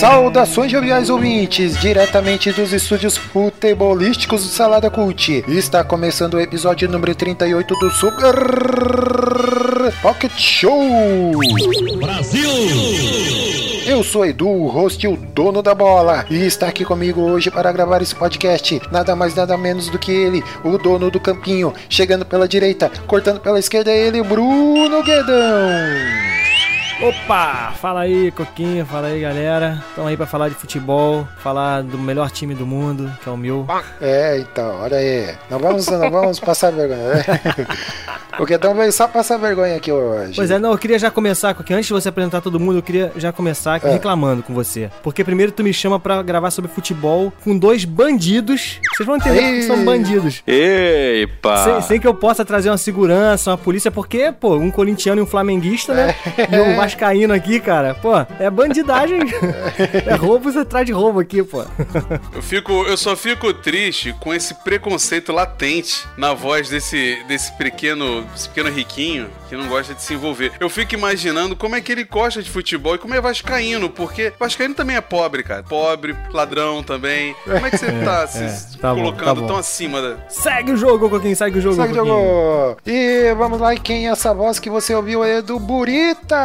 Saudações joviais ouvintes, diretamente dos estúdios futebolísticos do Salada Cult. Está começando o episódio número 38 do Super Pocket Show. Brasil! Eu sou Edu, o host e o dono da bola, e está aqui comigo hoje para gravar esse podcast. Nada mais, nada menos do que ele, o dono do campinho, chegando pela direita, cortando pela esquerda, ele, Bruno Guedão. Opa! Fala aí, Coquinho, fala aí, galera. Estamos aí pra falar de futebol, falar do melhor time do mundo, que é o meu. É, então, olha aí. Não vamos, não vamos passar vergonha, né? O Guedão veio só passar vergonha aqui hoje. Pois é, não, eu queria já começar, Coquinho, antes de você apresentar todo mundo, eu queria já começar aqui É. reclamando com você. Porque primeiro tu me chama pra gravar sobre futebol com dois bandidos. Vocês vão entender que são bandidos. Epa! Sem, sem que eu possa trazer uma segurança, uma polícia, porque, pô, um corintiano e um flamenguista, né? E um vascaíno aqui, cara, pô, é bandidagem. é roubo, você traz de roubo aqui, pô. Eu, fico, eu só fico triste com esse preconceito latente na voz desse, desse pequeno, desse pequeno riquinho que não gosta de se envolver. Eu fico imaginando como é que ele gosta de futebol e como é vascaíno, porque vascaíno também é pobre, cara. Pobre, ladrão também. Como é que você tá se é, tá bom, colocando tá bom. tão acima da... Segue o jogo, Coquinho, segue o jogo, Segue Coquinho. jogo! E vamos lá, e quem é essa voz que você ouviu é do Burita?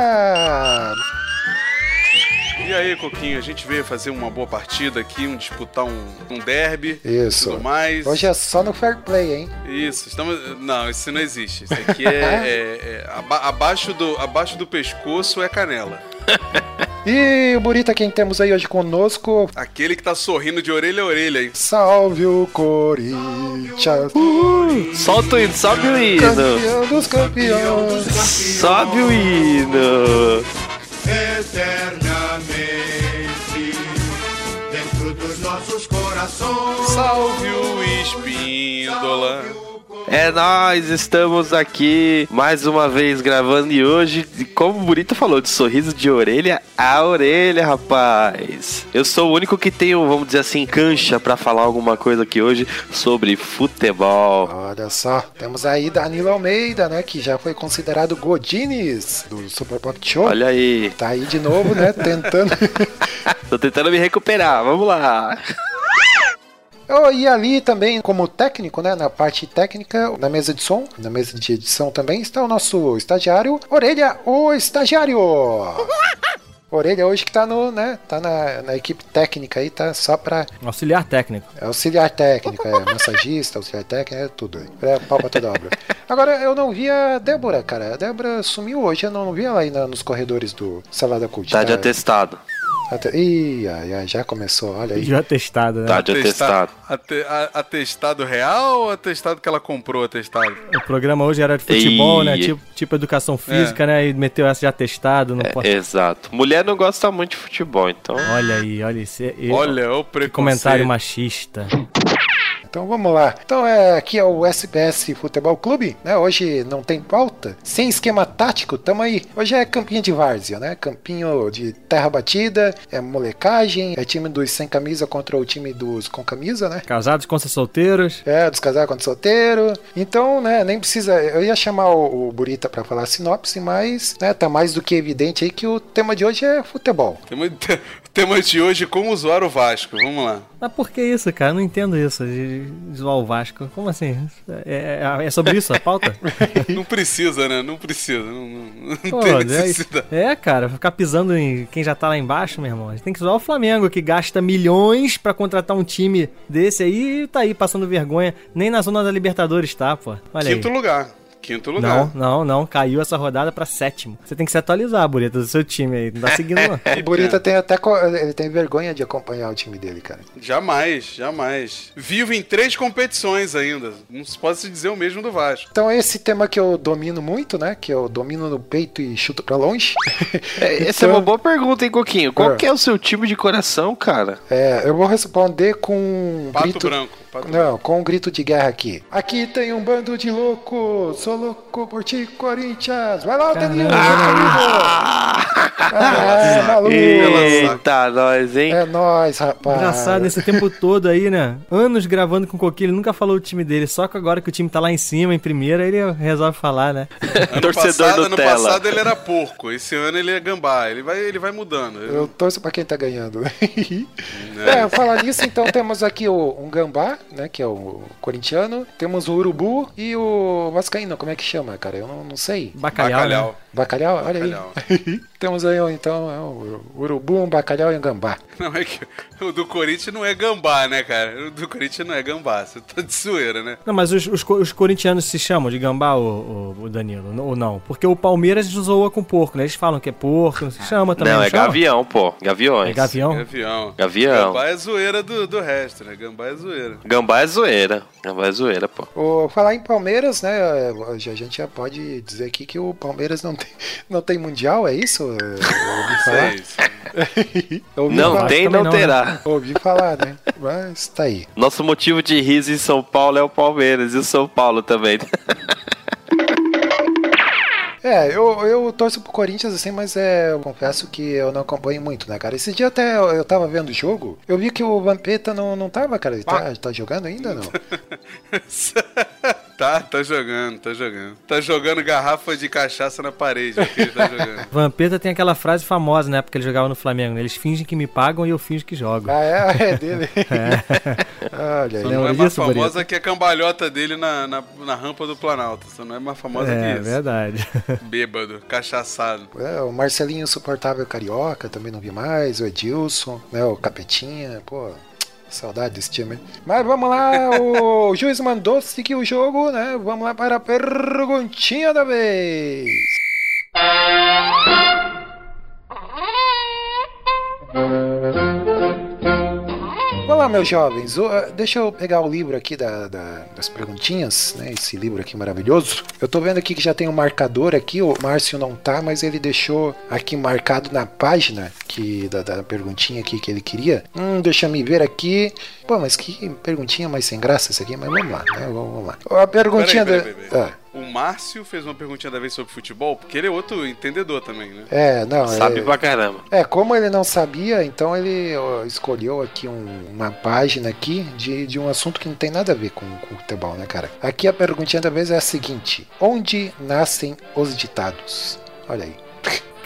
E aí, Coquinho, a gente veio fazer uma boa partida aqui, um disputar um, um derby Isso. tudo mais. Hoje é só no fair play, hein? Isso, estamos. Não, isso não existe. Isso aqui é, é- é aba- abaixo, do, abaixo do pescoço é canela. E o Burita, quem temos aí hoje conosco? Aquele que tá sorrindo de orelha a orelha aí. Salve o Corinthians! Solta o hino, sobe o hino! Campeão dos campeões! Sobe o hino! eternamente dentro dos nossos corações. Salve o Espíndola. É nós, estamos aqui mais uma vez gravando e hoje, como o Bonito falou, de sorriso de orelha a orelha, rapaz. Eu sou o único que tenho, vamos dizer assim, cancha pra falar alguma coisa aqui hoje sobre futebol. Olha só, temos aí Danilo Almeida, né? Que já foi considerado Godines do Super Pop Show. Olha aí, Tá aí de novo, né? Tentando. tô tentando me recuperar, vamos lá. Oh, e ali também, como técnico, né? Na parte técnica, na mesa de som, na mesa de edição também, está o nosso estagiário, Orelha, o estagiário! Orelha hoje que tá no, né? Tá na, na equipe técnica aí, tá só pra Auxiliar técnico. é auxiliar técnico, é massagista, auxiliar técnico, é tudo. É pau pra toda obra. Agora, eu não vi a Débora, cara. A Débora sumiu hoje, eu não vi ela aí na- nos corredores do Salada Cult. Tá de atestado. Ate- Ih, ai, ai, já começou, olha aí. Já testado, né? Tá de atestado. Ate- a- atestado real ou atestado que ela comprou atestado? O programa hoje era de futebol, Ih. né? Tipo, tipo educação física, né? E meteu essa de atestado. Não pode... Exato. Mulher não gosta muito de futebol, então. Olha aí, olha isso. é- é- Olha o que preconceito. comentário machista. Então vamos lá. Então é aqui é o SPS Futebol Clube, né? Hoje não tem pauta, sem esquema tático, tamo aí. Hoje é campinho de várzea, né? Campinho de terra batida, é molecagem, é time dos sem camisa contra o time dos com camisa, né? Casados contra solteiros. É, dos casados contra solteiro. Então, né, nem precisa. Eu ia chamar o, o Burita pra falar a sinopse, mas, né, tá mais do que evidente aí que o tema de hoje é futebol. Tema, tema de hoje, como zoar o Vasco. Vamos lá. Mas por que isso, cara? Eu não entendo isso de zoar o Vasco. Como assim? É, é- é sobre isso a pauta? Não precisa, né? Não precisa. Não, não- não Pô, tem é, necessidade. é, cara, ficar pisando em quem já tá lá embaixo, meu irmão. A gente tem que zoar o Flamengo, que gasta milhões pra contratar um time desse aí e tá aí passando vergonha. Nem na zona da Libertadores tá, pô. Olha aí. Quinto lugar. Quinto lugar. Não, não, não. Caiu essa rodada pra sétimo. Você tem que se atualizar, Burita, do seu time aí. Não tá seguindo, não. O Burita tem até. co- Ele tem vergonha de acompanhar o time dele, cara. Jamais, jamais. Vivo em três competições ainda. Não se pode se dizer o mesmo do Vasco. Então, esse tema que eu domino muito, né? Que eu domino no peito e chuto pra longe. É, Essa é Então- uma boa pergunta, hein, Coquinho? Qual É. que é o seu time de coração, cara? É, eu vou responder com Pato grito. branco. Não, com um grito de guerra aqui. Aqui tem um bando de loucos. Sou louco por ti, Corinthians. Vai lá, Danilo. Ah, maluco. Eita, nós, hein? É nóis, rapaz. Engraçado, nesse tempo todo aí, né? Anos gravando com o Coquinho, ele nunca falou o time dele. Só que agora que o time tá lá em cima, em primeira, ele resolve falar, né? Ano Torcedor passado, ano Nutella. passado ele era porco. Esse ano ele é gambá. Ele vai, ele vai mudando. Eu torço pra quem tá ganhando. é, falar nisso, então temos aqui o, um gambá, né? Que é o corintiano. Temos o urubu e o vascaíno. Como é que chama, cara? Eu não, não sei. Bacalhau. Né? Bacalhau. Bacalhau? Olha Bacalhau. aí. temos aí, então, é o urubu, um bacalhau e um gambá. Não é que o do Corinthians não é gambá, né, cara? O do Corinthians não é gambá. Você tá de zoeira, né? Não, mas os, os, os corintianos se chamam de gambá, o, o, o Danilo, ou não? Porque o Palmeiras zoa com porco, né? Eles falam que é porco, não se chama também. Não, é chama? gavião, pô. Gaviões. É gavião? Gavião. Gavião. Gambá é zoeira do, do resto, né? Gambá é zoeira. Gambá é zoeira. Gambá é zoeira, pô. O, falar em Palmeiras, né? é, A gente já pode dizer aqui que o Palmeiras não tem, não tem mundial, é isso? Eu ouvi falar. Sei, sei. Eu ouvi Não falar. tem, não não, né? terá. Ouvi falar, né? Mas tá aí. Nosso motivo de riso em São Paulo é o Palmeiras e o São Paulo também. É, eu, eu torço pro Corinthians assim, mas é, eu confesso que eu não acompanho muito, né, cara? Esse dia até eu, eu tava vendo o jogo, eu vi que o Vampeta não, não tava, cara. Ele tá, tá jogando ainda não? tá, tá jogando, tá jogando. Tá jogando garrafa de cachaça na parede. é que ele tá jogando. Vampeta tem aquela frase famosa, né? Porque ele jogava no Flamengo. né? Eles fingem que me pagam e eu finjo que jogo. Ah, é, é dele. Olha aí. Só não é mais famosa que a cambalhota dele na, na, na rampa do Planalto. Só não é mais famosa É, que isso. verdade. Bêbado, cachaçado. É, o Marcelinho Insuportável Carioca, também não vi mais, o Edilson, né, o Capetinha, pô, saudade desse time. Mas vamos lá, o juiz mandou seguir o jogo, né, vamos lá para a perguntinha da vez. Olá, meus jovens. Eh, deixa eu pegar o livro aqui da- da- das perguntinhas, né? Esse livro aqui maravilhoso. Eu tô vendo aqui que já tem um marcador aqui. O Márcio não tá, mas ele deixou aqui marcado na página que da, da perguntinha aqui que ele queria. Hum, deixa me ver aqui. Pô, mas que perguntinha mais sem graça essa aqui. Mas vamos lá, né? Vamos lá. A perguntinha Peraí, da. peraí, peraí. Ah, O Márcio fez uma perguntinha da vez sobre futebol, porque ele é outro entendedor também, né? é, não. Sabe é... pra caramba. É, como ele não sabia, então ele ó, escolheu aqui um- uma página aqui de, de um assunto que não tem nada a ver com, com futebol, né, cara? Aqui a perguntinha da vez é a seguinte: Onde nascem os ditados? Olha aí.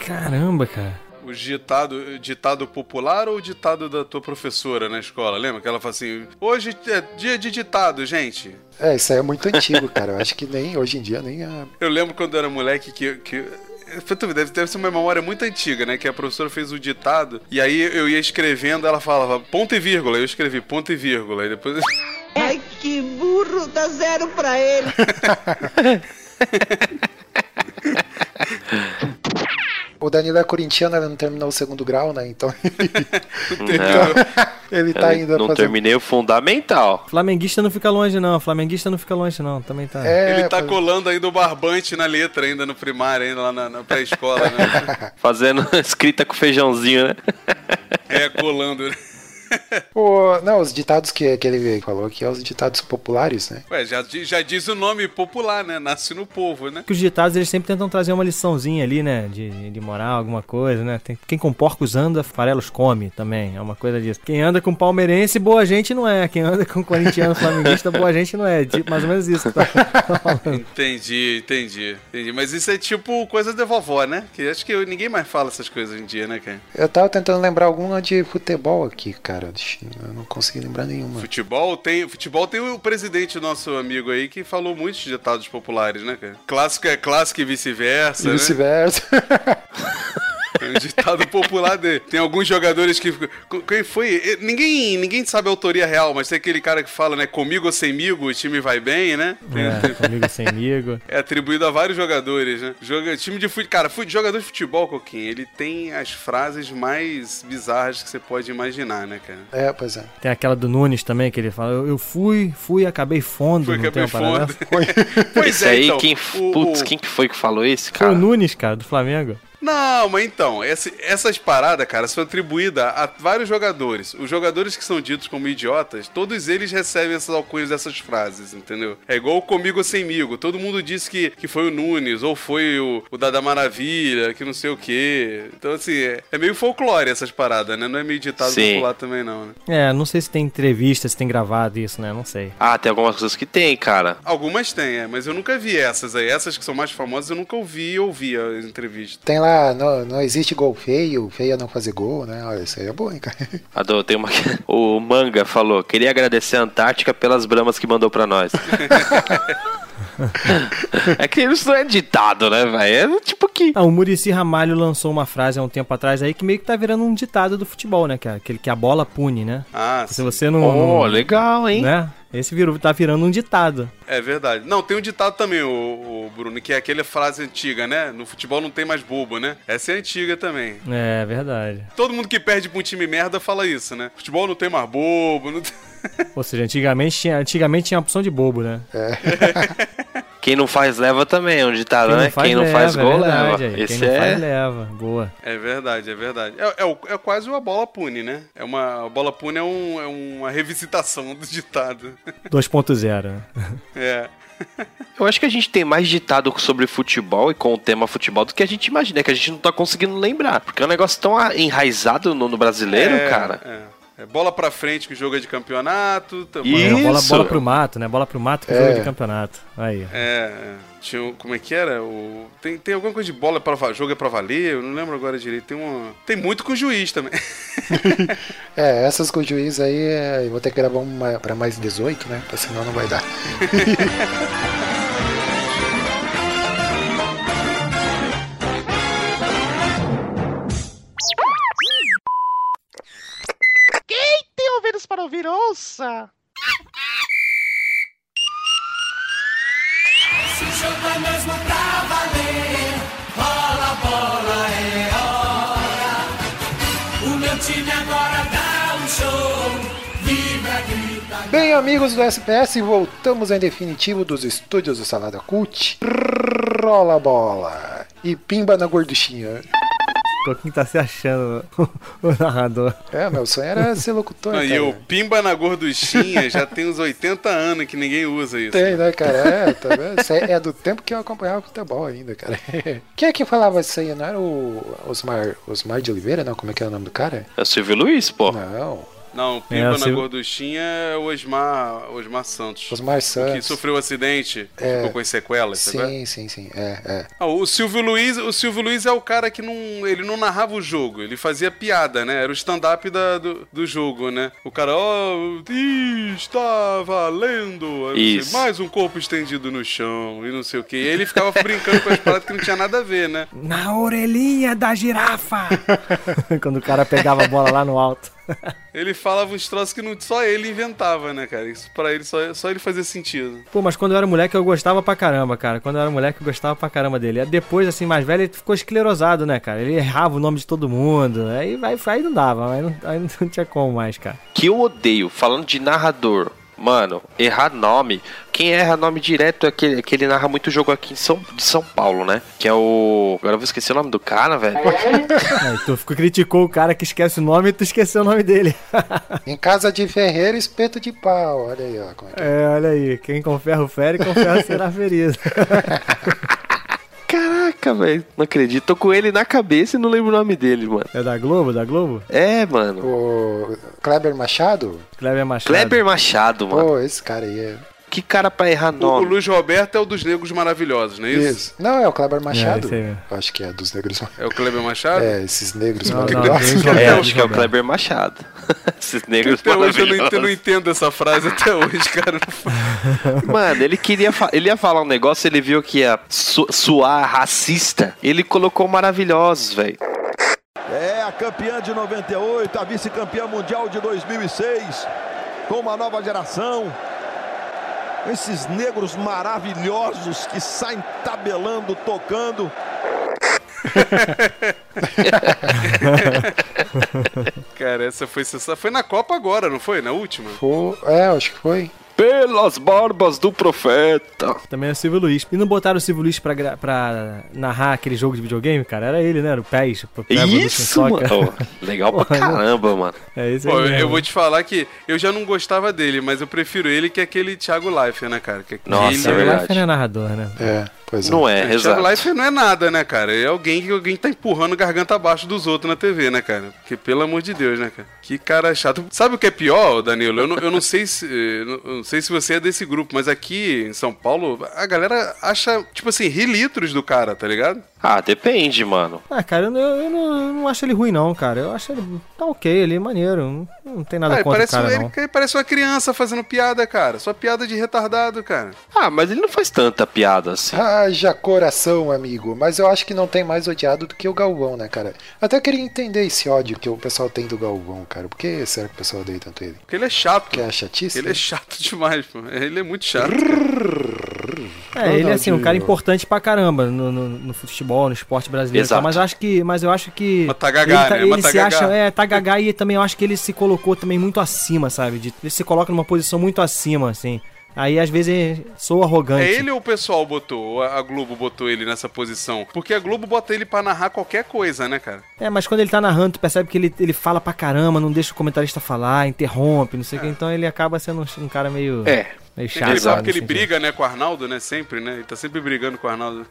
Caramba, cara. O ditado, ditado popular ou o ditado da tua professora na escola? Lembra que ela fala assim: hoje é dia de ditado, gente. É, isso aí é muito antigo, cara. Eu acho que nem hoje em dia nem a. Eu lembro quando eu era moleque que. que deve, deve ser uma memória muito antiga, né? Que a professora fez o ditado e aí eu ia escrevendo, ela falava ponto e vírgula. Eu escrevi ponto e vírgula. E depois. Ai, que burro, dá zero pra ele. O Danilo é corintiano, ele não terminou o segundo grau, né? Então Não, ele tá ainda não fazendo. terminei o fundamental. Flamenguista não fica longe, não. Flamenguista não fica longe, não. Também tá. É, Ele tá faz- colando ainda o barbante na letra, ainda no primário, ainda lá na, na pré-escola, né? Fazendo escrita com feijãozinho, né? É, colando. O- não, os ditados que, que ele falou aqui é os ditados populares, né? Ué, já, já diz o nome popular, né? Nasce no povo, né? Que os ditados eles sempre tentam trazer uma liçãozinha ali, né? De, de moral, alguma coisa, né? Tem- quem com porcos anda, farelos come também. É uma coisa disso. Quem anda com palmeirense, boa gente não é. Quem anda com corintiano, flamenguista, boa gente não é. Tipo, mais ou menos isso. que tá falando. Entendi, entendi, entendi. Mas isso é tipo coisa da vovó, né? Que acho que ninguém mais fala essas coisas hoje em dia, né, cara? Eu tava tentando lembrar alguma de futebol aqui, cara. Deixa- Eu não consegui lembrar nenhuma. Futebol tem, futebol tem o presidente, nosso amigo aí, que falou muitos ditados populares, né, cara? Clássico é clássico e vice-versa, E né? vice-versa. É um ditado popular dele. Tem alguns jogadores que. Quem foi? Ninguém, ninguém sabe a autoria real, mas tem aquele cara que fala, né? Comigo ou semigo, o time vai bem, né? É, comigo sem amigo. É atribuído a vários jogadores, né? Joga, time de futebol. Cara, fute- jogador de futebol, Coquinho, ele tem as frases mais bizarras que você pode imaginar, né, cara? É, pois é. Tem aquela do Nunes também, que ele fala, eu, fui, fui, acabei fundo. É parada foda. dessa? Pois é, aí, então. quem, o- putz, o- quem que foi que falou esse, Foi o cara? Nunes, cara, do Flamengo. Não, mas então, esse- essas paradas, cara, são atribuídas a vários jogadores. Os jogadores que são ditos como idiotas, todos eles recebem essas alcunhas dessas frases, entendeu? É igual o comigo ou semigo. Todo mundo disse que, que foi o Nunes, ou foi o, o Dada Maravilha, que não sei o quê. Então, assim, é, é meio folclore essas paradas, né? Não é meio ditado Sim. popular também, não, né? É, não sei se tem entrevista, se tem gravado isso, né? Não sei. Ah, tem algumas coisas que tem, cara. Algumas tem, é, mas eu nunca vi essas aí. Essas que são mais famosas eu nunca ouvi e ouvi as entrevistas. Tem lá, não, não existe gol feio, feio é não fazer gol, né? Olha, isso aí é bom, hein, cara. A do- tem uma... O Manga falou, queria agradecer a Antártica pelas bramas que mandou pra nós. é que isso não é ditado, né, velho? É tipo que... Ah, o Murici Ramalho lançou uma frase há um tempo atrás aí que meio que tá virando um ditado do futebol, né, cara? Aquele que a bola pune, né? Ah, Se sim. você não. Oh, não- legal, hein? Né? Esse virou, tá virando um ditado. É verdade. Não, tem um ditado também, o, o Bruno, que é aquela frase antiga, né? No futebol não tem mais bobo, né? Essa é antiga também. É verdade. Todo mundo que perde pra um time merda fala isso, né? Futebol não tem mais bobo, não tem... Ou seja, antigamente tinha, antigamente tinha a opção de bobo, né? Quem não faz leva também, é um ditado, né? Quem não leva, faz é gol verdade, leva. aí. Esse Quem não é... faz leva. Boa. É verdade, é verdade. É, é é quase uma bola pune, né? É uma, a bola pune é, um- é uma revisitação do ditado. 2.0. né? É. Eu acho que a gente tem mais ditado sobre futebol e com o tema futebol do que a gente imagina, que a gente não tá conseguindo lembrar. Porque é um negócio tão enraizado no, no brasileiro, É, cara. É. É bola pra frente que joga de campeonato. também. Ih. É, bola, Isso. bola pro mato, né? Bola pro mato que É. joga de campeonato. Aí. É, é. Tinha, como é que era? O, tem, tem alguma coisa de bola para va- jogo é pra valer? Eu não lembro agora direito. Tem uma, tem muito com juiz também. É, essas com o juiz aí, é, eu vou ter que gravar uma pra mais 18, né? Porque senão não vai dar. Bem, amigos do SPS, voltamos em definitivo dos estúdios do Salada Cult. Rola a bola. E pimba na gorduchinha. Coquinho tá se achando o narrador. É, meu sonho era ser locutor. Não, e o Pimba na gorduchinha já tem uns 80 anos que ninguém usa isso. Tem, né, cara? É, tá vendo? Isso aí é do tempo que eu acompanhava futebol ainda, cara. Quem é que falava isso aí? Não era o Osmar, Osmar de Oliveira, não? Como é que é o nome do cara? É o Silvio Luiz, pô. Não, Não, Pimba É, na gorduchinha é o Osmar, Osmar Santos. Osmar Que Santos. sofreu um acidente, É. ficou com as sequelas, sabe? Sim, sim, sim. É, é. Ah, o Silvio Luiz, o Silvio Luiz é o cara que não, ele não narrava o jogo, ele fazia piada, né? Era o stand-up do, do jogo, né? O cara, ó, ih, está valendo, sei, mais um corpo estendido no chão e não sei o que. E aí ele ficava brincando com as paradas que não tinha nada a ver, né? Na orelhinha da girafa! Quando o cara pegava a bola lá no alto. Ele falava uns troços que não, só ele inventava, né, cara? Isso pra ele, só, só ele fazia sentido. Pô, mas quando eu era moleque eu gostava pra caramba, cara. Quando eu era moleque eu gostava pra caramba dele. Depois, assim, mais velho, ele ficou esclerosado, né, cara? Ele errava o nome de todo mundo. Aí, aí, aí não dava, aí não, aí não tinha como mais, cara. Que eu odeio, falando de narrador. Mano, errar nome. Quem erra nome direto é aquele que ele narra muito jogo aqui em São, de São Paulo, né? Que é o. Agora eu vou esquecer o nome do cara, velho. Aí tu ficou, criticou o cara que esquece o nome e tu esqueceu o nome dele. Em casa de ferreiro, espeto de pau. Olha aí, ó. Como é que é. É, olha aí. Quem com ferro fere, com ferro será ferido. Caraca, velho. Não acredito. Tô com ele na cabeça e não lembro o nome dele, mano. É da Globo? Da Globo? É, mano. O Kleber Machado? Kleber Machado. Kleber Machado, mano. Pô, esse cara aí é. Que cara pra errar O, o nome. Luiz Roberto é o dos negros maravilhosos, não é isso? Isso. Não, é o Kleber Machado. aí mesmo. Eu Acho que é dos negros. É o Kleber Machado? É, esses negros Não, não, maravilhosos. Luiz É, Roberto, acho que é o. Kleber Machado. Esses negros Até hoje eu não, entendo, eu não maravilhosos. entendo essa frase até hoje, cara. Mano, ele queria fa- ele ia falar um negócio, ele viu que ia su- suar racista. Ele colocou maravilhosos, velho. campeã de 98, a vice-campeã mundial de 2006, com uma nova geração. Esses negros maravilhosos que saem tabelando, tocando. Cara, essa foi sensacional. Foi na Copa agora, não foi? Na última? Foi, é, acho que foi. Pelas barbas do profeta. Também é o Silvio Luiz. E não botaram o Silvio Luiz pra, gra- pra narrar aquele jogo de videogame, cara? Era ele, né? Era o PES. o Isso, mano. Ó, legal pra caramba, mano. É isso Pô, aí. eu mesmo. vou te falar que eu já não gostava dele, mas eu prefiro ele que aquele Thiago Leifert, né, cara? Que Nossa, ele- é verdade. Não é narrador, né? É, pois é. Não é, O Thiago exato. Leifert não é nada, né, cara? É alguém que alguém tá empurrando garganta abaixo dos outros na TV, né, cara? Porque, pelo amor de Deus, né, cara? Que cara chato. Sabe o que é pior, Danilo? Eu não, eu não sei se. eh, não- eu não sei se você é desse grupo, mas aqui em São Paulo, a galera acha, tipo assim, ri litros do cara, tá ligado? Ah, depende, mano. Ah, cara, eu, não- eu não, eu não acho ele ruim, não, cara. Eu acho ele tá ok, ele é maneiro. Não, não tem nada Ah, contra o parece, cara, ele, não. ele parece uma criança fazendo piada, cara. Só piada de retardado, cara. Ah, mas ele não faz tanta piada assim. Haja coração, amigo. Mas eu acho que não tem mais odiado do que o Galvão, né, cara? Até queria entender esse ódio que o pessoal tem do Galvão, cara. Por que será que o pessoal odeia tanto ele? Porque ele é chato. Porque é chatice? Ele é chato demais, pô. Ele é muito chato. É, ele é assim, um cara importante pra caramba no, no, no futebol, no esporte brasileiro. e tal, Exato. Mas eu acho que. Mas eu acho que. Mas tá gagá, ele, né? Mas ele tá se gagá. acha. É, tá gagá e também eu acho que ele se colocou também muito acima, sabe? De, ele se coloca numa posição muito acima, assim. Aí às vezes sou arrogante. É ele ou o pessoal botou, a a Globo botou ele nessa posição? Porque a Globo bota ele pra narrar qualquer coisa, né, cara? É, mas quando ele tá narrando, tu percebe que ele, ele fala pra caramba, não deixa o comentarista falar, interrompe, não sei o que. Então ele acaba sendo um, um cara meio. É. Meio Ele chato. sabe que nesse ele sentido. briga, né, com o Arnaldo, né, sempre, né? Ele tá sempre brigando com o Arnaldo.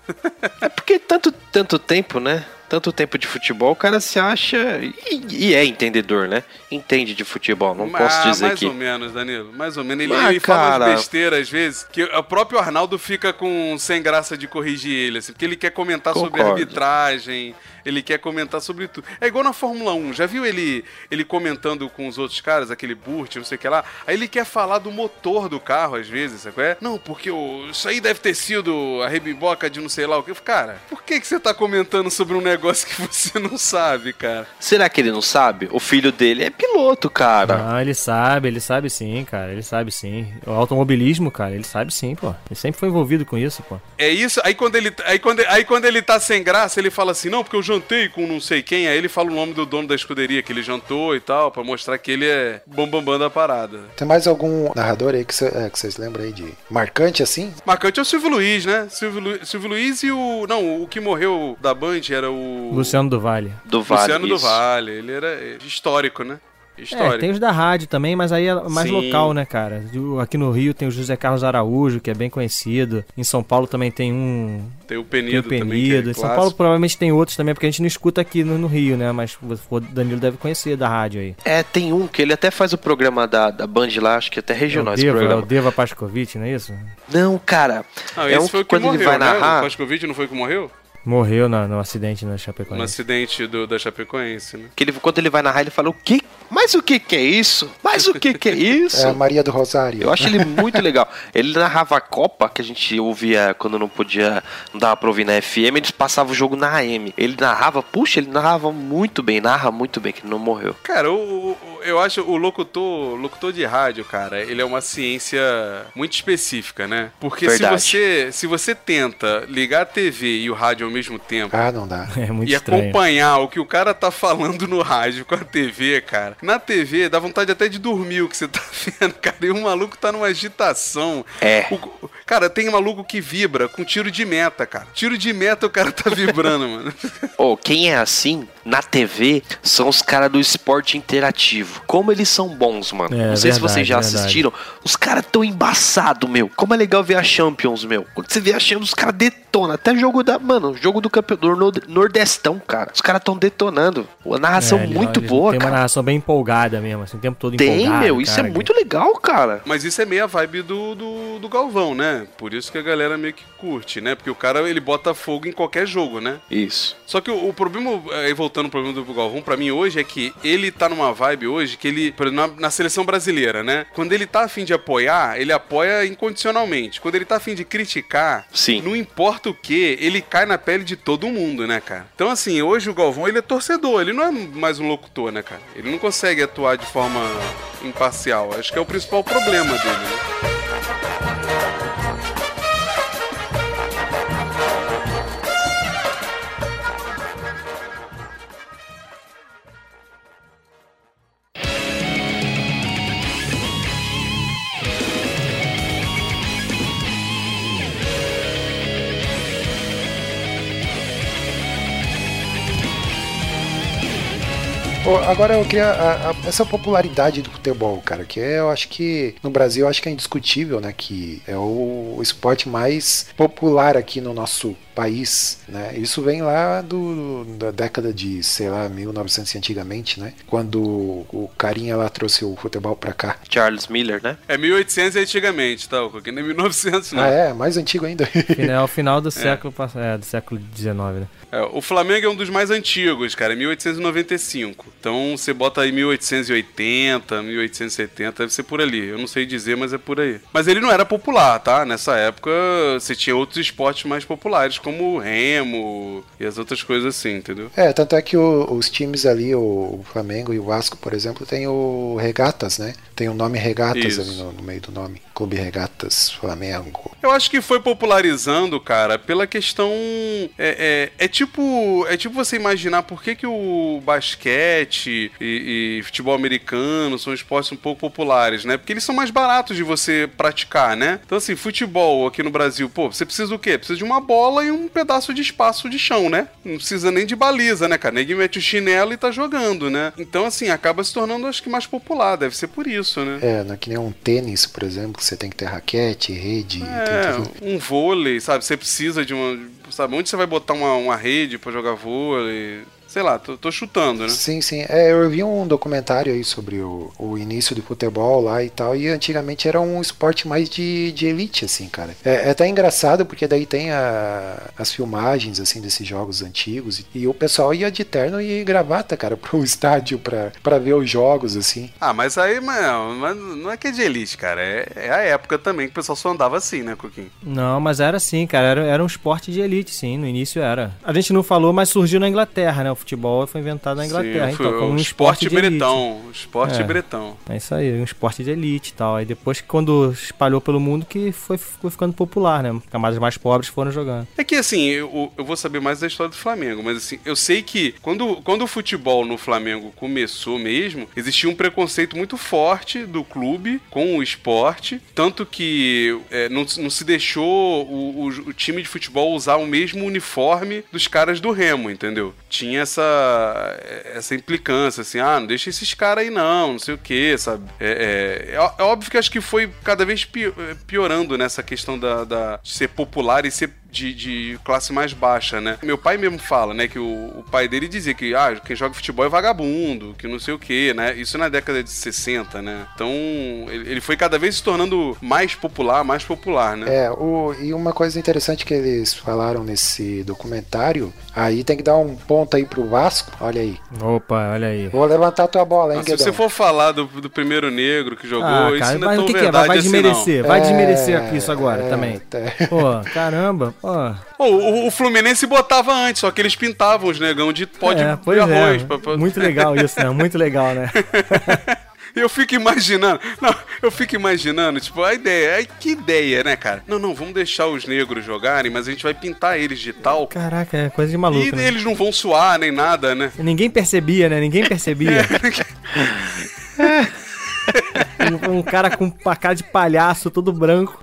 É porque tanto, tanto tempo, né? Tanto tempo de futebol, o cara se acha. E, e é entendedor, né? Entende de futebol. Não posso Ah, dizer mais que. ou menos, Danilo. Mais ou menos. Ele, Ah, ele fala cara. umas besteiras às vezes que o próprio Arnaldo fica com sem graça de corrigir ele, assim, porque ele quer comentar sobre Concordo. arbitragem, ele quer comentar sobre tudo. É igual na Fórmula 1. Já viu ele ele comentando com os outros caras, aquele Burt, não sei o que lá? Aí ele quer falar do motor do carro às vezes, sabe qual é? Não, porque o, isso aí deve ter sido a rebimboca de não sei lá o que. Cara, por que, que você tá comentando sobre um negócio que você não sabe, cara? Será que ele não sabe? O filho dele é piloto, cara. Não, ele sabe, ele sabe sim, cara. Ele sabe sim. O automobilismo, cara, ele sabe sim, pô. Ele sempre foi envolvido com isso, pô. É isso, aí quando ele aí quando, aí quando ele tá sem graça, ele fala assim: "Não, porque eu jantei com não sei quem". Aí ele fala o nome do dono da escuderia que ele jantou e tal, pra mostrar que ele é bambambam bam, bam da parada. Tem mais algum narrador aí que, cê- é, vocês lembram aí de marcante assim? Marcante é o Silvio Luiz, né? Silvio, Lu, Silvio Luiz e o não, o que morreu da Band era o Luciano do Vale. Do Vale. Luciano do isso. Vale, ele era é, histórico, né? É, Histórico. tem os da rádio também, mas aí é mais Sim. local, né, cara? Aqui no Rio tem o José Carlos Araújo, que é bem conhecido. Em São Paulo também tem um. Tem o Tem Penido, o também, Penido. que é em São Paulo provavelmente tem outros também, porque a gente não escuta aqui no, no Rio, né? Mas o Danilo deve conhecer da rádio aí. É, tem um que ele até faz o programa da, da Band lá, acho que até regional é o esse Deva, é programa. o Deva Pascovitch, não é isso? Não, cara. Ah, é esse um foi o que quando morreu, ele vai né? narrar. O Pascovitch não foi o que morreu? Morreu na- no acidente na No Chapecoense. acidente do, da Chapecoense, né? Que ele, quando ele vai narrar, ele fala: O que? Mas o que que é isso? Mas o que que é isso? É a Maria do Rosário. Eu acho ele muito legal. Ele narrava a Copa, que a gente ouvia quando não podia, não dava pra ouvir na FM, eles passavam o jogo na AM. Ele narrava, puxa, ele narrava muito bem, narra muito bem, que ele não morreu. Cara, o, o- eu acho o locutor, locutor de rádio, cara, ele é uma ciência muito específica, né? Porque se você, se você tenta ligar a TV e o rádio ao mesmo tempo Ah, não dá. É muito e estranho. acompanhar o que o cara tá falando no rádio com a TV, cara. Na TV dá vontade até de dormir o que você tá vendo, cara. E o maluco tá numa agitação. É. O- cara, tem maluco que vibra com tiro de meta, cara. Tiro de meta o cara tá vibrando, mano. Ô, quem é assim, na TV, são os caras do esporte interativo. Como eles são bons, mano. É, não sei se verdade, vocês já verdade. assistiram. Os caras tão embaçados, meu. Como é legal ver a Champions, meu. Quando você vê a Champions, os caras detonam. Até jogo da. Mano, jogo do campeão do Nordestão, cara. Os caras tão detonando. A narração É, ele- muito ele boa, Tem uma cara. narração bem empolgada mesmo, assim, o tempo todo Tem, empolgado. meu. Isso cara. é muito legal, cara. Mas isso é meio a vibe do, do, do Galvão, né? Por isso que a galera meio que curte, né? Porque o cara, ele bota fogo em qualquer jogo, né? Isso. Só que o, o problema, aí voltando voltando ao problema do Galvão, pra mim hoje é que ele tá numa vibe hoje que ele, na, na seleção brasileira, né? Quando ele tá afim de apoiar, ele apoia incondicionalmente. Quando ele tá afim de criticar, Sim. não importa o que, ele cai na pele de todo mundo, né, cara? Então, assim, hoje o Galvão, ele é torcedor, ele não é mais um locutor, né, cara? Ele não consegue atuar de forma imparcial. Acho que é o principal problema dele, né? Agora eu queria. a- a- essa popularidade do futebol, cara, que é, eu acho que no Brasil eu acho que é indiscutível, né? Que é o, o esporte mais popular aqui no nosso país, né? Isso vem lá do, da década de, sei lá, 1900 antigamente, né? Quando o carinha lá trouxe o futebol pra cá. Charles Miller, né? É 1800 antigamente, tá? Não é 1900, não. Ah, é? Mais antigo ainda. Final, final do século passado. É, do século XIX, né? É, o Flamengo é um dos mais antigos, cara, é 1895. Então você bota aí 1880, 1870, deve ser por ali. Eu não sei dizer, mas é por aí. Mas ele não era popular, tá? Nessa época você tinha outros esportes mais populares, como o remo e as outras coisas assim, entendeu? É, tanto é que o- os times ali, o, Flamengo e o Vasco, por exemplo, tem o Regatas, né? Tem o nome Regatas Isso. ali no, no meio do nome. Clube Regatas Flamengo. Eu acho que foi popularizando, cara, pela questão. É, é, é tipo. É tipo você imaginar por que, que o basquete e, e futebol americano são esportes um pouco populares, né? Porque eles são mais baratos de você praticar, né? Então, assim, futebol aqui no Brasil, pô, você precisa do quê? Precisa de uma bola e um pedaço de espaço de chão, né? Não precisa nem de baliza, né, cara? Ninguém mete o chinelo e tá jogando, né? Então, assim, acaba se tornando, acho que, mais popular. Deve ser por isso, né? É, não é que nem um tênis, por exemplo, você tem que ter raquete, rede, É, um vôlei, sabe? Você precisa de uma. Sabe, onde você vai botar uma, uma rede pra jogar vôlei? Sei lá, tô, tô chutando, né? Sim, sim. É, eu vi um documentário aí sobre o, o início do futebol lá e tal, e antigamente era um esporte mais de, de elite, assim, cara. É, é até engraçado porque daí tem a- as filmagens, assim, desses jogos antigos, e, e o pessoal ia de terno e gravata, cara, pro estádio pra, pra ver os jogos, assim. Ah, mas aí, mano, não é que é de elite, cara. É, é a época também que o pessoal só andava assim, né, Coquinho? Não, mas era assim, cara. Era, era um esporte de elite, sim. No início era. A gente não falou, mas surgiu na Inglaterra, né? Futebol foi inventado na Inglaterra. Sim, foi então, como um esporte, esporte bretão. Esporte É. bretão. É isso aí, um esporte de elite e tal. Aí depois, quando espalhou pelo mundo, que foi, foi ficando popular, né? Camadas mais pobres foram jogando. É que assim, eu, eu vou saber mais da história do Flamengo, mas assim, eu sei que quando, quando o futebol no Flamengo começou mesmo, existia um preconceito muito forte do clube com o esporte, tanto que é, não, não se deixou o, o- o time de futebol usar o mesmo uniforme dos caras do Remo, entendeu? Tinha essa, essa implicância, assim, ah, não deixa esses caras aí não, não sei o que, sabe? É, é- é é óbvio que acho que foi cada vez pi- piorando nessa questão da, da- de ser popular e ser de, de classe mais baixa, né? Meu pai mesmo fala, né, que o, o pai dele dizia que ah, quem joga futebol é vagabundo, que não sei o que, né? Isso na década de 60, né? Então ele, ele foi cada vez se tornando mais popular, mais popular, né? É, o, e uma coisa interessante que eles falaram nesse documentário, aí tem que dar um ponto aí pro Vasco, olha aí. Opa, olha aí. Vou levantar tua bola, hein, Mas se você for falar do, do primeiro negro que jogou, Ah, isso cara, não é mas tão que, que é? verdade Vai, vai assim, desmerecer, não. vai É, desmerecer isso agora é, também. tá. Pô, caramba, Ô, o, o Fluminense botava antes, só que eles pintavam os negão de pó de, é, de pois arroz. é, pra- pra- muito legal isso, né? Muito legal, né? Eu fico imaginando, não, eu fico imaginando, tipo, a ideia, que ideia, né, cara? Não, não, vamos deixar os negros jogarem, mas a gente vai pintar eles de tal. Caraca, é coisa de maluco, E né? eles não vão suar nem nada, né? Ninguém percebia, né? Ninguém percebia. um, um cara com uma cara de palhaço, todo branco.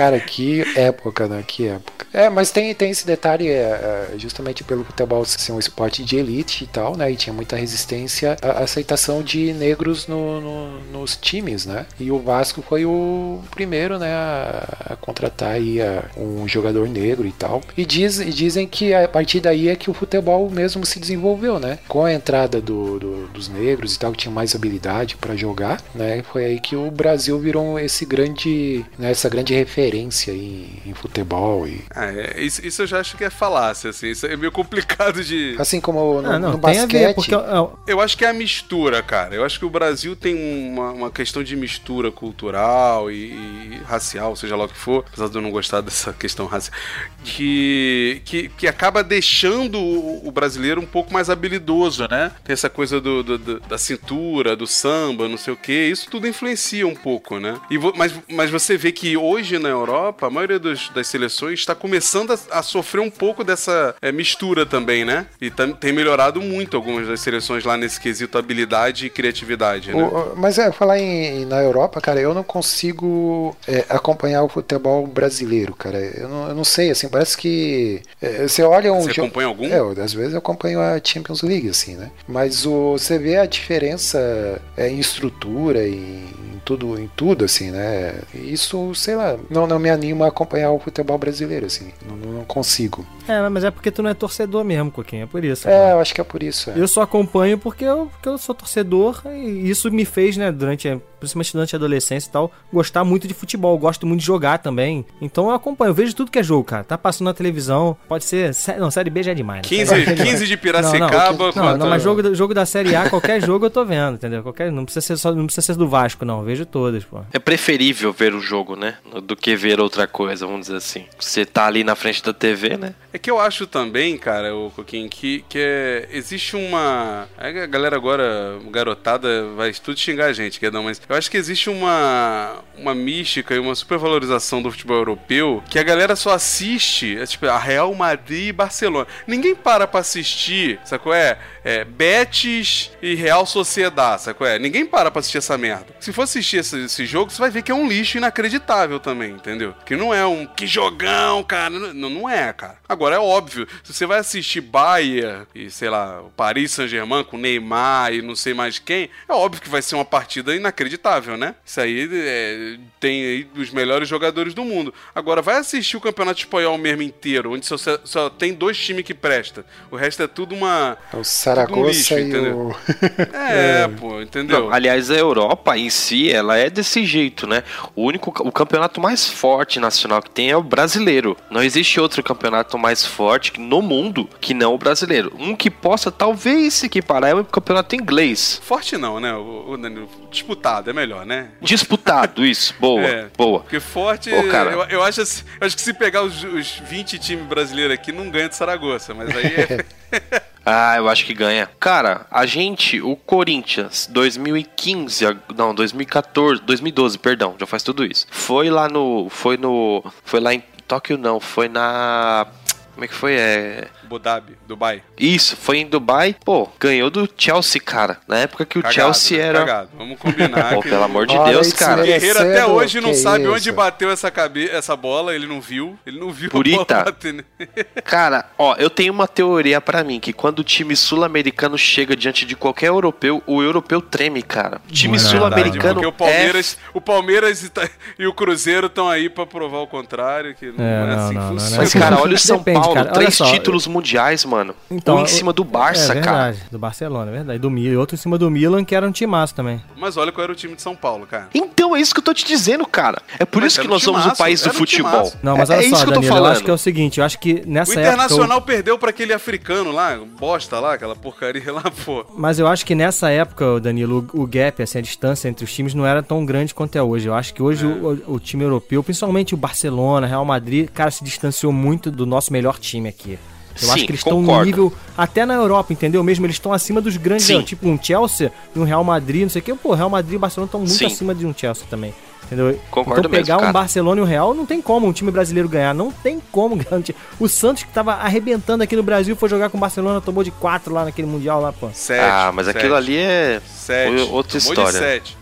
Cara, que época, né? Que época. É, mas tem, tem esse detalhe, é, é, justamente pelo futebol ser um esporte de elite e tal, né? E tinha muita resistência à aceitação de negros no, no- nos times, né? E o Vasco foi o primeiro, né, a, contratar aí a- um jogador negro e tal. E, diz, e dizem que a partir daí é que o futebol mesmo se desenvolveu, né? Com a entrada do- do- dos negros e tal, que tinham mais habilidade para jogar, né? Foi aí que o Brasil virou esse grande, né, essa grande referência referência em, em futebol e É, isso, isso eu já acho que é falácia, assim. Isso é meio complicado de. assim como no, Ah, não, no tem a ver, basquete. porque é, Eu acho que é a mistura, cara. Eu acho que o Brasil tem uma, uma questão de mistura cultural e, e racial, seja lá o que for, apesar de eu não gostar dessa questão racial, que, que, que acaba deixando o, o brasileiro um pouco mais habilidoso, né? Tem essa coisa do, do- do- da cintura, do samba, não sei o que. Isso tudo influencia um pouco, né? E vo- mas, mas você vê que hoje na Europa, a maioria dos- das seleções está começando a, a sofrer um pouco dessa é, mistura também, né? E tam- tem melhorado muito algumas das seleções lá nesse quesito habilidade e criatividade, né? O- mas é, falar em, na Europa, cara, eu não consigo é, acompanhar o futebol brasileiro, cara. Eu não, eu não sei, assim, parece que é, você olha um Você jo- acompanha algum? É, às vezes eu acompanho a Champions League, assim, né? Mas o, você vê a diferença é, em estrutura, em, em tudo, em tudo, assim, né? Isso, sei lá, não, não me anima a acompanhar o futebol brasileiro, assim. Não, não consigo. é, mas é porque tu não é torcedor mesmo, Coquinha, é por isso. É, eu acho que é por isso. é. Eu só acompanho porque eu, porque eu sou torcedor e isso me fez, né, durante, a- principalmente durante a adolescência e tal, gostar muito de futebol. Gosto muito de jogar também. Então eu acompanho, eu vejo tudo que é jogo, cara. Tá passando na televisão, pode ser. Não, Série B já é demais. né? 15, Série B é demais. 15 de Não, Piracicaba. não, não, contra- não, mas jogo, da- jogo da Série A, qualquer jogo eu tô vendo, entendeu? Qualquer, não, precisa ser só, não precisa ser do Vasco, não. Eu vejo todas, pô. É preferível ver o jogo, né? Do que ver outra coisa, vamos dizer assim. Você tá ali na frente da TV, né? É que eu acho também, cara, o Coquinho, que, que é, existe uma. A galera agora, garotada, vai tudo xingar a gente, quer dar, mas eu acho que existe uma, uma mística e uma supervalorização do futebol europeu que a galera só assiste, é, tipo, a Real Madrid e Barcelona. Ninguém para pra assistir, sacou? É, é Betis e Real Sociedade, sacou? É, ninguém para pra assistir essa merda. Se for assistir esse, esse jogo, você vai ver que é um lixo inacreditável também, entendeu? Que não é um que jogão, cara. Não, não é, cara. Agora é óbvio, se você vai assistir Bayern e, sei lá, Paris Saint-Germain com Neymar e não sei mais quem, é óbvio que vai ser uma partida inacreditável, né? Isso aí é, tem aí os melhores jogadores do mundo. Agora, vai assistir o Campeonato Espanhol mesmo inteiro, onde só, só tem dois times que presta. O resto é tudo uma. É o Saragossa lixo, e entendeu? o. É, pô, entendeu? Não, aliás, a Europa em si, ela é desse jeito, né? O único o campeonato mais forte nacional que tem é o brasileiro. Não existe outro campeonato mais forte no mundo que não o brasileiro. Um que possa talvez se equiparar é o campeonato inglês. Forte não, né? O, o Danilo, disputado é melhor, né? Disputado, isso. Boa, É. boa. Porque forte, Ô, cara. eu, eu acho, assim- eu acho que se pegar os, os 20 times brasileiros aqui, não ganha de Saragoça, mas aí é. Ah, eu acho que ganha. Cara, a gente, o Corinthians, 2015, a- não, 2014, 2012, perdão, já faz tudo isso. Foi lá no, foi no, foi lá em Tóquio não, foi na, como é que foi? É, Abu Dhabi, Dubai. isso, foi em Dubai. Pô, ganhou do Chelsea, cara. Na época que o Cagado, Chelsea né? era Cagado. Vamos combinar. Pô, que pelo amor de Olha Deus, cara. O Guerreiro até hoje não sabe isso? onde bateu essa, cabe... essa bola, ele não viu. Ele não viu Purita. a bola bater. Cara, ó, eu tenho uma teoria pra mim que quando o time sul-americano chega diante de qualquer europeu, o europeu treme, cara. O time é sul-americano Porque o Palmeiras, o Palmeiras e, tá- o Cruzeiro estão aí pra provar o contrário, que não é, É, não, assim que não, funciona. é... Mas, cara, olha o São Depende, Paulo, cara. Três só, títulos mundiais, mano. um em cima do Barça, é cara. verdade, do Barcelona, é verdade. Do Milan, e outro em cima do Milan, que era um timaço também. Mas olha qual era o time de São Paulo, cara. Então é isso que eu tô te dizendo, cara. É por Mas isso que nós somos o timaço, país do um futebol. Não, mas é, olha é só, isso que eu tô Danilo, falando. eu acho que é o seguinte, eu acho que nessa O época... Internacional perdeu pra aquele africano lá, bosta lá, aquela porcaria lá, pô. Mas eu acho que nessa época, Danilo, o, o gap, assim, a distância entre os times não era tão grande quanto é hoje. Eu acho que hoje o, o time europeu, principalmente o Barcelona, Real Madrid, cara, se distanciou muito do nosso melhor time aqui. Eu Sim, acho que eles estão no concordo. nível, até na Europa, entendeu? Mesmo eles estão acima dos grandes, Sim. tipo um Chelsea e um Real Madrid, não sei o que. Pô, Real Madrid e Barcelona estão muito Sim. acima de um Chelsea também. Entendeu? Concordo então mesmo, pegar um cara. Barcelona e um Real não tem como um time brasileiro ganhar. Não tem como ganhar. um time- O Santos que tava arrebentando aqui no Brasil foi jogar com o Barcelona, tomou de 4 lá naquele Mundial lá, pô. Sete. Ah, mas sete, aquilo ali é Sete. foi outra Tomou história. De sete.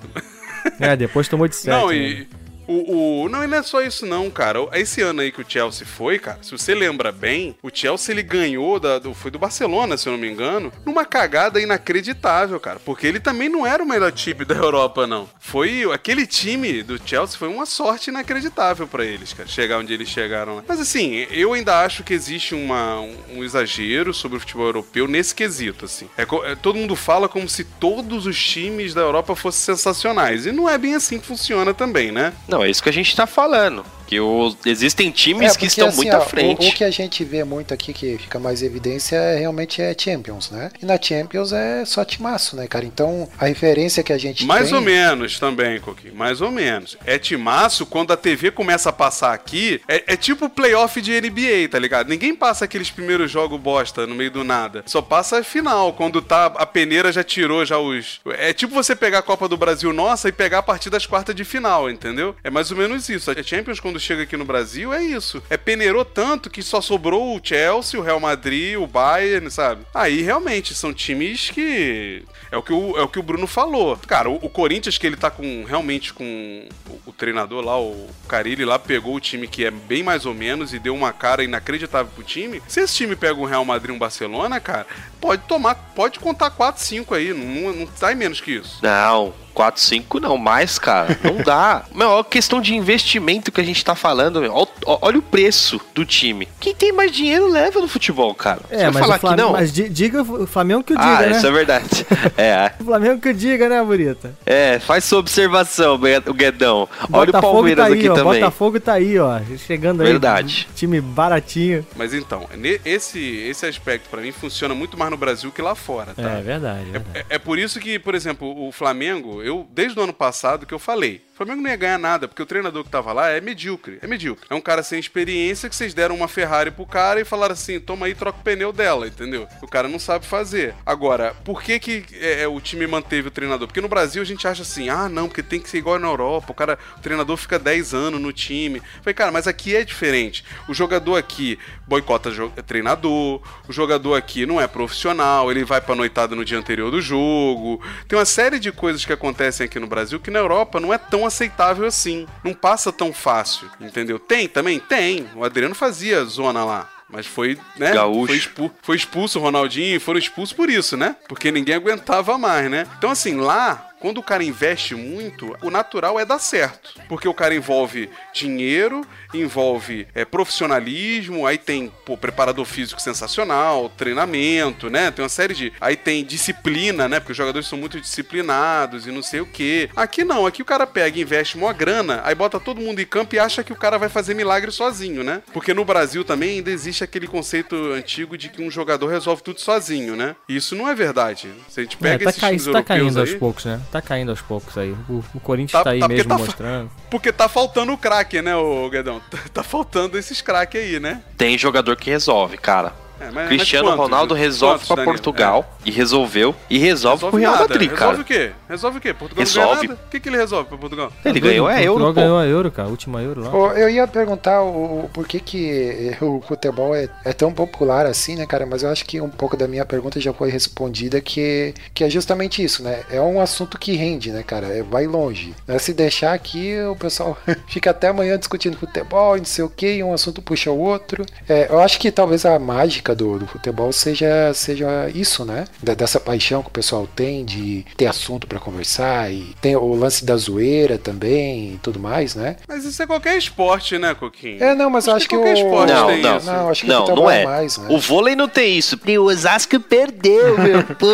É, depois tomou de 7. Não, e. O, o- não, e não é só isso não, cara. Esse ano aí que o Chelsea foi, cara, se você lembra bem, o Chelsea ele ganhou, da, do, foi do Barcelona, se eu não me engano, numa cagada inacreditável, cara. Porque ele também não era o melhor time da Europa, não. Foi aquele time do Chelsea foi uma sorte inacreditável pra eles, cara, chegar onde eles chegaram lá. Mas assim, eu ainda acho que existe uma, um, um exagero sobre o futebol europeu nesse quesito, assim. É é, todo mundo fala como se todos os times da Europa fossem sensacionais. E não é bem assim que funciona também, né? Não, é isso que a gente tá falando. Que o- existem times que porque, estão assim, muito à ó, frente. O, o que a gente vê muito aqui que fica mais evidência é, realmente é Champions, né? E na Champions é só timaço, né, cara? Então a referência que a gente Mais tem. ou menos também, Coquinho. Mais ou menos. É timaço, quando a TV começa a passar aqui, é, é tipo playoff de NBA, tá ligado? Ninguém passa aqueles primeiros jogos bosta no meio do nada. Só passa a final, quando tá a peneira já tirou já os. É tipo você pegar a Copa do Brasil nossa e pegar a partir das quartas de final, entendeu? É mais ou menos isso. A Champions, quando chega aqui no Brasil, é isso. É peneirou tanto que só sobrou o Chelsea, o Real Madrid, o Bayern, sabe? Aí realmente são times que. É o que o, é o, que o Bruno falou. Cara, o, o Corinthians, que ele tá com realmente com o, o treinador lá, o Carilli lá, pegou o time que é bem mais ou menos e deu uma cara inacreditável pro time. Se esse time pega um Real Madrid um Barcelona, cara, pode tomar, pode contar 4, 5 aí. Não, não sai menos que isso. Não, 4, 5 não, mais, cara. Não dá. Meu, olha a questão de investimento que a gente tá falando, meu. Olha, olha o preço do time. Quem tem mais dinheiro leva no futebol, cara. Você É, vai mas falar Flamengo, que não? mas di- diga o Flamengo que o diga, ah, né? isso é verdade. é, O Flamengo que o diga, né, Burita? é, faz sua observação, o Guedão. Olha o Botafogo Palmeiras tá aí, aqui ó. também. Botafogo tá aí, ó. Chegando aí. Verdade. Time baratinho. Mas então, esse, esse aspecto pra mim funciona muito mais no Brasil que lá fora, tá? É, verdade. verdade. É, é por isso que, por exemplo, o Flamengo, eu desde o ano passado que eu falei, Flamengo não ia ganhar nada, porque o treinador que tava lá é medíocre, é medíocre. É um cara sem experiência que vocês deram uma Ferrari pro cara e falaram assim, toma aí, troca o pneu dela, entendeu? O cara não sabe fazer. Agora, por que que é, é, o time manteve o treinador? Porque no Brasil a gente acha assim, ah, não, porque tem que ser igual na Europa, o cara, o treinador fica 10 anos no time. Falei, cara, mas aqui é diferente. O jogador aqui boicota jo- treinador, o jogador aqui não é profissional, ele vai pra noitada no dia anterior do jogo. Tem uma série de coisas que acontecem aqui no Brasil que na Europa não é tão aceitável assim. Não passa tão fácil, entendeu? Tem também? Tem. O Adriano fazia zona lá. Mas foi, né? Gaúcho. Foi, expu- foi expulso o Ronaldinho e foram expulsos por isso, né? Porque ninguém aguentava mais, né? Então, assim, lá. Quando o cara investe muito, o natural é dar certo. Porque o cara envolve dinheiro, envolve é, profissionalismo, aí tem pô, preparador físico sensacional, treinamento, né? Tem uma série de. Aí tem disciplina, né? Porque os jogadores são muito disciplinados e não sei o quê. Aqui não, aqui o cara pega, investe uma grana, aí bota todo mundo em campo e acha que o cara vai fazer milagre sozinho, né? Porque no Brasil também ainda existe aquele conceito antigo de que um jogador resolve tudo sozinho, né? E isso não é verdade. Se a gente É, pega tá, esses cai- times isso tá europeus caindo aos aí, poucos, né? Tá caindo aos poucos aí. O, o Corinthians Tá- tá, aí tá mesmo tá mostrando. Porque tá faltando o craque, né, ô Guedão? Tá faltando esses craques aí, né? Tem jogador que resolve, cara. É, mas- Cristiano mas? Ronaldo resolve Danilo? Portugal e resolveu e resolve, Resolve pro Real nada. Madrid, Resolve cara. o quê? Resolve o quê? Portugal Resolve. não ganha nada? O que, que ele resolve pra Portugal? Ele ganhou a Portugal Euro, pô. ganhou a Euro, cara. A última Euro lá. Eu ia perguntar o, por que, que o futebol é, é tão popular assim, né, cara? Mas eu acho que um pouco da minha pergunta já foi respondida, que, que é justamente isso, né? É um assunto que rende, né, cara? É, vai longe. Né? Se deixar aqui, o pessoal fica até amanhã discutindo futebol e não sei o que, e um assunto puxa o outro. É, eu acho que talvez a mágica do, do futebol seja, seja isso, né? Da- dessa paixão que o pessoal tem de ter assunto pra conversar e tem o lance da zoeira também e tudo mais, né? Mas isso é qualquer esporte, né, Coquinho? É, não, mas eu acho que qualquer o... esporte Não, tem não. isso. Não, acho que Não, não futebol é. mais, né? O vôlei não tem isso. E o Osasco perdeu, meu pô.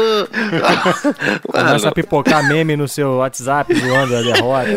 Começa a pipocar meme no seu WhatsApp zoando a derrota.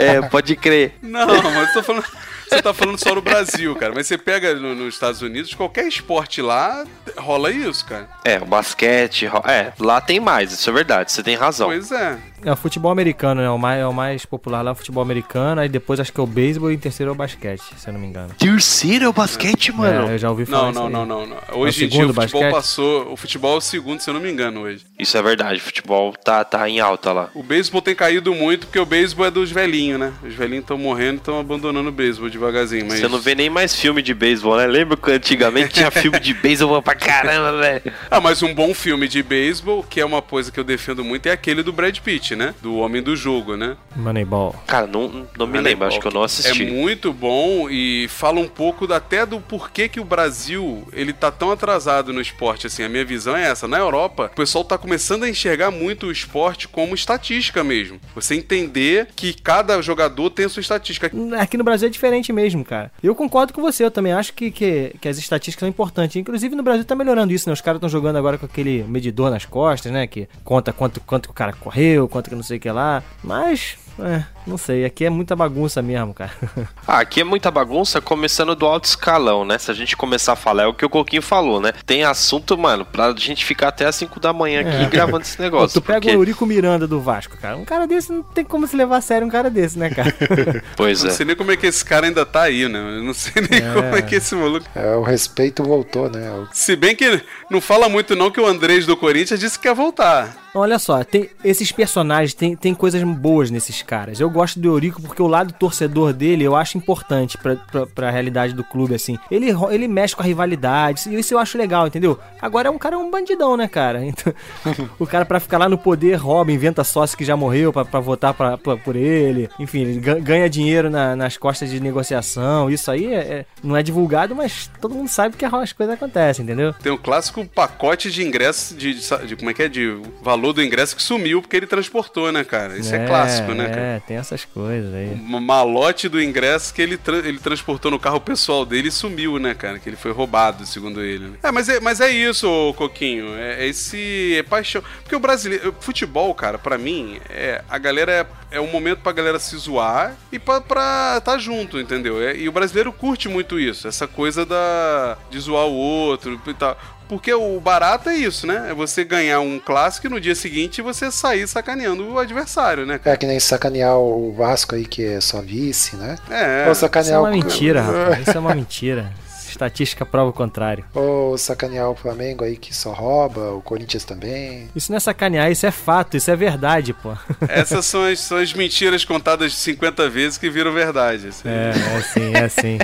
é, pode crer. Não, mas eu tô falando. Você tá falando só no Brasil, cara. Mas você pega no- nos Estados Unidos, qualquer esporte lá rola isso, cara. É, o basquete. ro- É, lá tem mais, isso é verdade, você tem razão. Pois é. É o futebol americano, né? O mais, é o mais popular lá, é o futebol americano. Aí depois acho que é o beisebol e em terceiro é o basquete, se eu não me engano. Terceiro é o basquete, mano. É, eu já ouvi falar Não, isso não, não, não, não. É o Hoje em dia segundo o futebol basquete? passou. O futebol é o segundo, se eu não me engano, hoje. Isso é verdade, futebol tá, tá em alta lá. O beisebol tem caído muito porque o beisebol é dos velhinhos, né? Os velhinhos estão morrendo e estão abandonando o beisebol devagarzinho. Mas... Você não vê nem mais filme de beisebol, né? Lembra que antigamente tinha filme de beisebol pra caramba, velho? Ah, mas um bom filme de beisebol, que é uma coisa que eu defendo muito, é aquele do Brad Pitt, né? Do Homem do Jogo, né? Moneyball. Cara, não, não me lembro, acho que eu não assisti. É muito bom e fala um pouco até do porquê que o Brasil ele tá tão atrasado no esporte. Assim, a minha visão é essa. Na Europa, o pessoal tá começando a enxergar muito o esporte como estatística mesmo. Você entender que cada jogador tem a sua estatística. Aqui no Brasil é diferente mesmo, cara. Eu concordo com você, eu também acho que, que, que as estatísticas são importantes. Inclusive no Brasil tá melhorando isso, né? Os caras estão jogando agora com aquele medidor nas costas, né? Que conta quanto, quanto o cara correu, quanto que não sei o que lá. Mas É, não sei. Aqui é muita bagunça mesmo, cara. Ah, aqui é muita bagunça, começando do alto escalão, né? Se a gente começar a falar, é o que o Coquinho falou, né? Tem assunto, mano, pra gente ficar até as 5 da manhã aqui É. gravando esse Pô, negócio. tu pega porque- o Eurico Miranda do Vasco, cara. Um cara desse não tem como se levar a sério um cara desse, né, cara? Pois Não é. sei nem como é que esse cara ainda tá aí, né? Eu não sei nem É. como é que esse maluco. É, o respeito voltou, né? Se bem que não fala muito, não, que o Andrés do Corinthians disse que quer voltar. Olha só, tem esses personagens, tem, tem coisas boas nesses caras. Eu gosto do Eurico porque o lado torcedor dele eu acho importante pra, pra, pra realidade do clube, assim. Ele, ele mexe com a rivalidade, isso eu acho legal, entendeu? Agora é um cara um bandidão, né, cara? Então, o cara pra ficar lá no poder rouba, inventa sócio que já morreu pra, pra votar pra, pra- por ele. Enfim, ele ga- ganha dinheiro na- nas costas de negociação. Isso aí é- é- não é divulgado, mas todo mundo sabe que as coisas acontecem, entendeu? Tem um clássico pacote de ingresso, de, de- de- como é que é? De valor do ingresso que sumiu porque ele transportou, né, cara? Isso é, clássico, né, cara? É, tem essas coisas aí. Um malote do ingresso que ele, tra- ele transportou no carro pessoal dele e sumiu, né, cara? Que ele foi roubado, segundo ele. Né? É, mas é, mas é isso, Coquinho. É, é esse é paixão. Porque o brasileiro. Futebol, cara, pra mim, é, a galera é, é um momento pra galera se zoar e pra, pra tá junto, entendeu? É, e o brasileiro curte muito isso, essa coisa da de zoar o outro e tal. Porque o barato é isso, né? É você ganhar um clássico e no dia seguinte você sair sacaneando o adversário, né? É que nem sacanear o Vasco aí, que é só vice, né? É. Ou Isso sacanear é uma o- mentira, rapaz. Isso é uma mentira. Estatística prova o contrário. Ou sacanear o Flamengo aí, que só rouba, o Corinthians também. Isso não é sacanear, isso é fato, isso é verdade, pô. Essas são as, são as mentiras contadas 50 vezes que viram verdade. assim. É, é assim, é assim.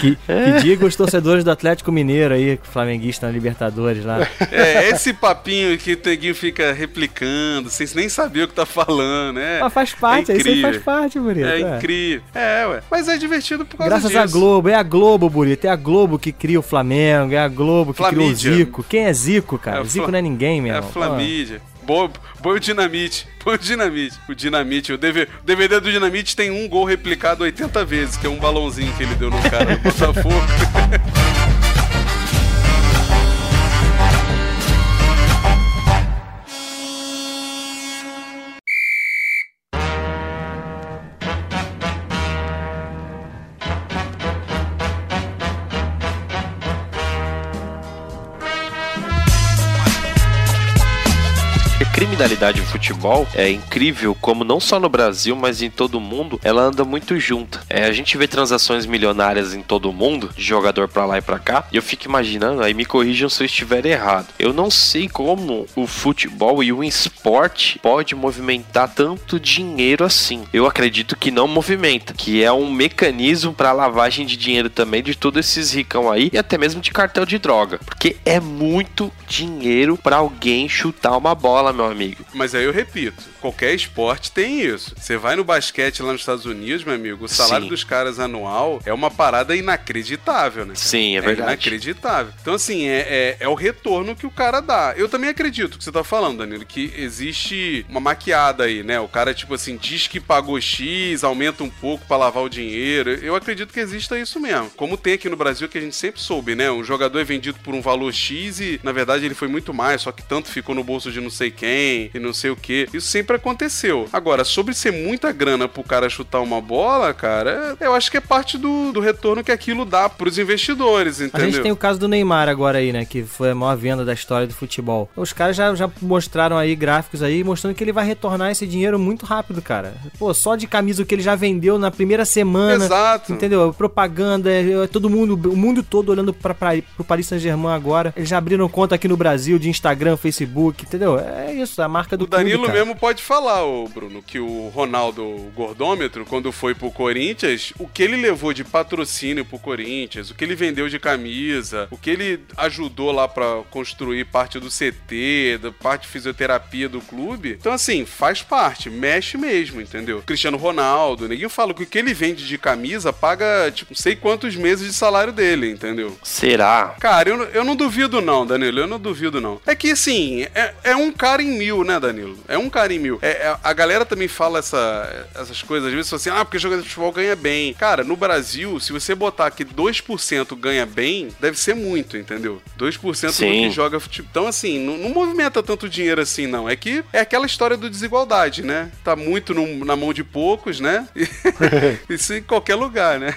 Que, que diga os torcedores do Atlético Mineiro aí, flamenguista na Libertadores lá. É, esse papinho que o Teguinho fica replicando, sem nem saber o que tá falando, né? Mas faz parte, É isso aí faz parte, Burito. É é. incrível. É, ué. Mas é divertido por causa Graças disso. à Globo, é a Globo, Burito, é a Globo que cria o Flamengo, é a Globo que Flamídia. criou o Zico. Quem é Zico, cara? É Zico não é ninguém, meu É a irmão. Flamídia. Boa o Dinamite. Boa o Dinamite. O Dinamite. O DVD do Dinamite tem um gol replicado 80 vezes, que é um balãozinho que ele deu no cara do Botafogo. A criminalidade no futebol é incrível como não só no Brasil, mas em todo o mundo, ela anda muito junta. É, a gente vê transações milionárias em todo o mundo, de jogador pra lá e pra cá, e eu fico imaginando, aí me corrijam se eu estiver errado. Eu não sei como o futebol e o esporte pode movimentar tanto dinheiro assim. Eu acredito que não movimenta, que é um mecanismo pra lavagem de dinheiro também de todos esses ricão aí e até mesmo de cartel de droga, porque é muito dinheiro pra alguém chutar uma bola, meu amigo. Mas aí eu repito, qualquer esporte tem isso. Você vai no basquete lá nos Estados Unidos, meu amigo, o salário Sim. dos caras anual é uma parada inacreditável, né? Sim, é verdade. inacreditável. Então, assim, é, é, é o retorno que o cara dá. Eu também acredito que você tá falando, Danilo, que existe uma maquiada aí, né? O cara, tipo assim, diz que pagou X, aumenta um pouco pra lavar o dinheiro. Eu acredito que exista isso mesmo. Como tem aqui no Brasil, que a gente sempre soube, né? Um jogador é vendido por um valor X e, na verdade, ele foi muito mais, só que tanto ficou no bolso de não sei quem e não sei o que. Isso sempre aconteceu. Agora, sobre ser muita grana pro cara chutar uma bola, cara, eu acho que é parte do, do retorno que aquilo dá pros investidores, A entendeu? gente tem o caso do Neymar agora aí, né? Que foi a maior venda da história do futebol. Os caras já, já mostraram aí gráficos aí mostrando que ele vai retornar esse dinheiro muito rápido, cara. Pô, só de camisa o que ele já vendeu na primeira semana. Exato. Entendeu? Propaganda, é, é todo mundo, o mundo todo olhando pra, pra, pro Paris Saint-Germain agora. Eles já abriram conta aqui no Brasil de Instagram, Facebook, entendeu? É isso, a marca do O Danilo clube, mesmo pode falar, ô Bruno, que o Ronaldo o Gordômetro, quando foi pro Corinthians, o que ele levou de patrocínio pro Corinthians, o que ele vendeu de camisa, o que ele ajudou lá pra construir parte do CT, da parte de fisioterapia do clube. Então, assim, faz parte, mexe mesmo, entendeu? Cristiano Ronaldo, ninguém fala que o que ele vende de camisa paga, tipo, não sei quantos meses de salário dele, entendeu? Será? Cara, eu, eu não duvido não, Danilo, eu não duvido não. É que, assim, é, é um cara em mil, né, Danilo? É um cara em mil. É, é- a galera também fala essa, essas coisas, às vezes assim, ah, porque jogador de futebol ganha bem. Cara, no Brasil, se você botar que 2% ganha bem, deve ser muito, entendeu? 2% do Sim. que joga futebol. Então, assim, não, não movimenta tanto dinheiro assim, não. É que é aquela história do desigualdade, né? Tá muito num- na mão de poucos, né? Isso em qualquer lugar, né?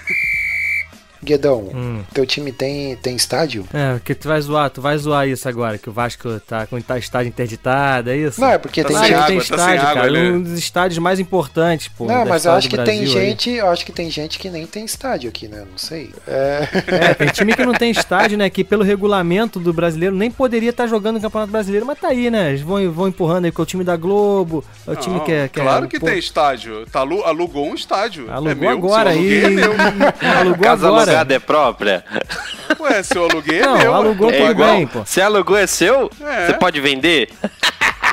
Guedão, Hum. teu time tem, tem estádio? É, porque tu vai zoar, tu vai zoar isso agora, que o Vasco tá com tá estádio interditado, é isso? Não, é porque Tá tem gente. Claro água, tem tá sem estádio, água, cara. ele- Um dos estádios mais importantes, pô. Não, mas eu acho que tem aí. gente, eu acho que tem gente que nem tem estádio aqui, né? Não sei. É, É, tem time que não tem estádio, né? Que pelo regulamento do brasileiro nem poderia estar jogando no Campeonato Brasileiro, mas tá aí, né? Eles vão, vão empurrando aí com o time da Globo, é o time Não, que é. Que claro é, que pô, tem estádio. Tá, alu- alugou um estádio. Alugou é meu. agora aí. é meu. Alugou Casa agora. Alugada é própria? Ué, se eu aluguei, é Não, meu. alugou Não É igual. bem, pô. Se alugou é seu, É. você pode vender?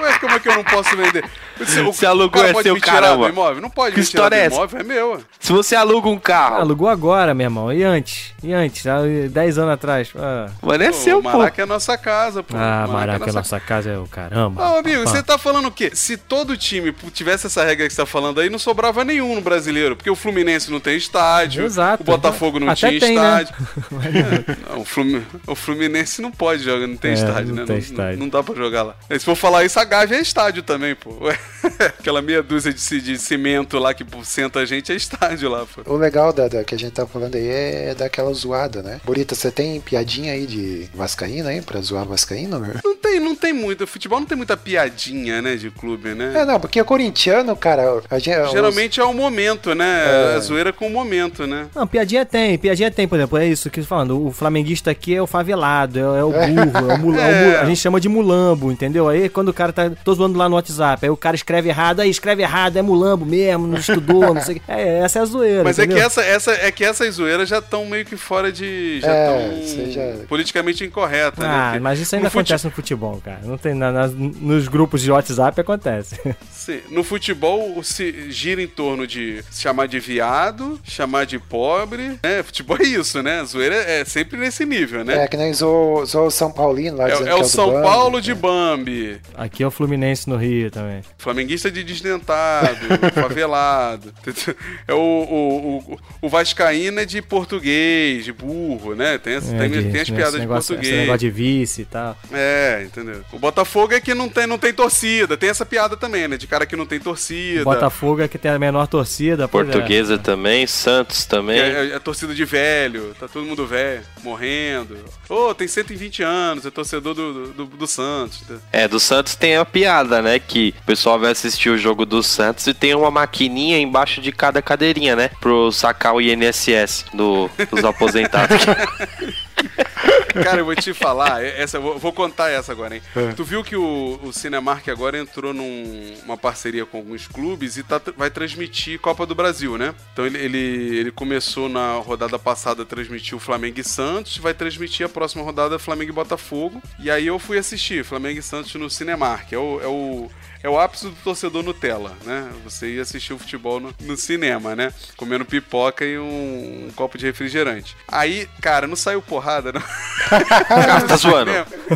Ué, como é que eu não posso vender? Se, o Se alugou é pode seu, caramba. do imóvel? Não pode Que me história é essa? imóvel, é meu. Se você aluga um carro, Alugou agora, meu irmão. E antes? E antes? Há 10 anos atrás. Ah, mano, é Pô, seu, o pô. Maraca é nossa casa, pô. ah O Maraca, nossa nossa casa é o caramba. Ô, amigo, você tá falando o quê? Se todo time tivesse essa regra que você tá falando aí, não sobrava nenhum no brasileiro. Porque o Fluminense não tem estádio, Exato. o Botafogo não Até tinha tem, né? estádio. É, não, o, Flumi- o Fluminense não pode jogar, não tem É, estádio, não né? tem não, estádio. não dá pra jogar lá. E se for falar isso, a Gávea é estádio também, pô. Ué, aquela meia dúzia de, de cimento lá que senta a gente é estádio lá, pô. o legal da, da- que a gente tá falando aí é daquela zoada, né? Burita, você tem piadinha aí de Vascaíno aí pra zoar Vascaíno? Não tem, não tem muito. O futebol não tem muita piadinha, né, de clube, né? É, não, porque o corintiano, cara, a gente, os- Geralmente é o momento, né? É. A zoeira com o momento, né? Não, piadinha tem, piadinha tem, por exemplo, é isso que eu tô falando. O flamenguista aqui é o favelado, é, é o burro, é o mula- é o É. a gente chama de mulambo, entendeu? Aí quando o cara tá. Tô zoando lá no WhatsApp, aí o cara escreve errado, aí escreve errado, é mulambo mesmo, não estudou, não sei o que. É, essa é a zoeira. Mas é que, entendeu? essa, essa, é que essas zoeiras já estão meio que fora de. Já É, estão você já- politicamente incorretas, né? Ah, Porque mas isso ainda no fute- acontece no futebol, cara. Não tem na, nas- nos grupos de WhatsApp acontece. Sim, no futebol se gira em torno de chamar de viado, chamar de pobre. É, futebol é isso, né? A zoeira é sempre nesse nível, né? É, que nem zoou, o São Paulino lá É, é que o do São Bambi, Paulo de né? Bambi. Aqui é o Fluminense no Rio também. Flamenguista de desdentado, favelado. É o, o, o, o Vascaína é de português, de burro, né? Tem, as- É, tem, de- tem as piadas de negócio, português. Esse negócio de vice e tal. É, entendeu? O Botafogo é que não tem, não tem torcida. Tem essa piada também, né? De cara que não tem torcida. Botafogo é que tem a menor torcida. é. Portuguesa também, Santos também. É, é, é torcida de velho, tá todo mundo velho, morrendo. Ô, tem 120 anos, é torcedor do, do, do Santos. tá? É, do Santos tem a piada, né? Que o pessoal vai assistir o jogo do Santos e tem uma maquininha embaixo de cada cadeirinha, né? Pro sacar o INSS do, dos aposentados. Cara, eu vou te falar, é- essa, eu vou, vou contar essa agora, hein? Tu viu que o, o Cinemark agora entrou numa parceria com alguns clubes e tá, vai transmitir Copa do Brasil, né? Então ele, ele, ele começou na rodada passada a transmitir o Flamengo e Santos, vai transmitir a próxima rodada Flamengo e Botafogo. E aí eu fui assistir Flamengo e Santos no Cinemark. É o, é o, é o ápice do torcedor Nutella, né? Você ia assistir o futebol no, no cinema, né? Comendo pipoca e um, um copo de refrigerante. Aí, cara, não saiu porrada, não. Cara, tá zoando.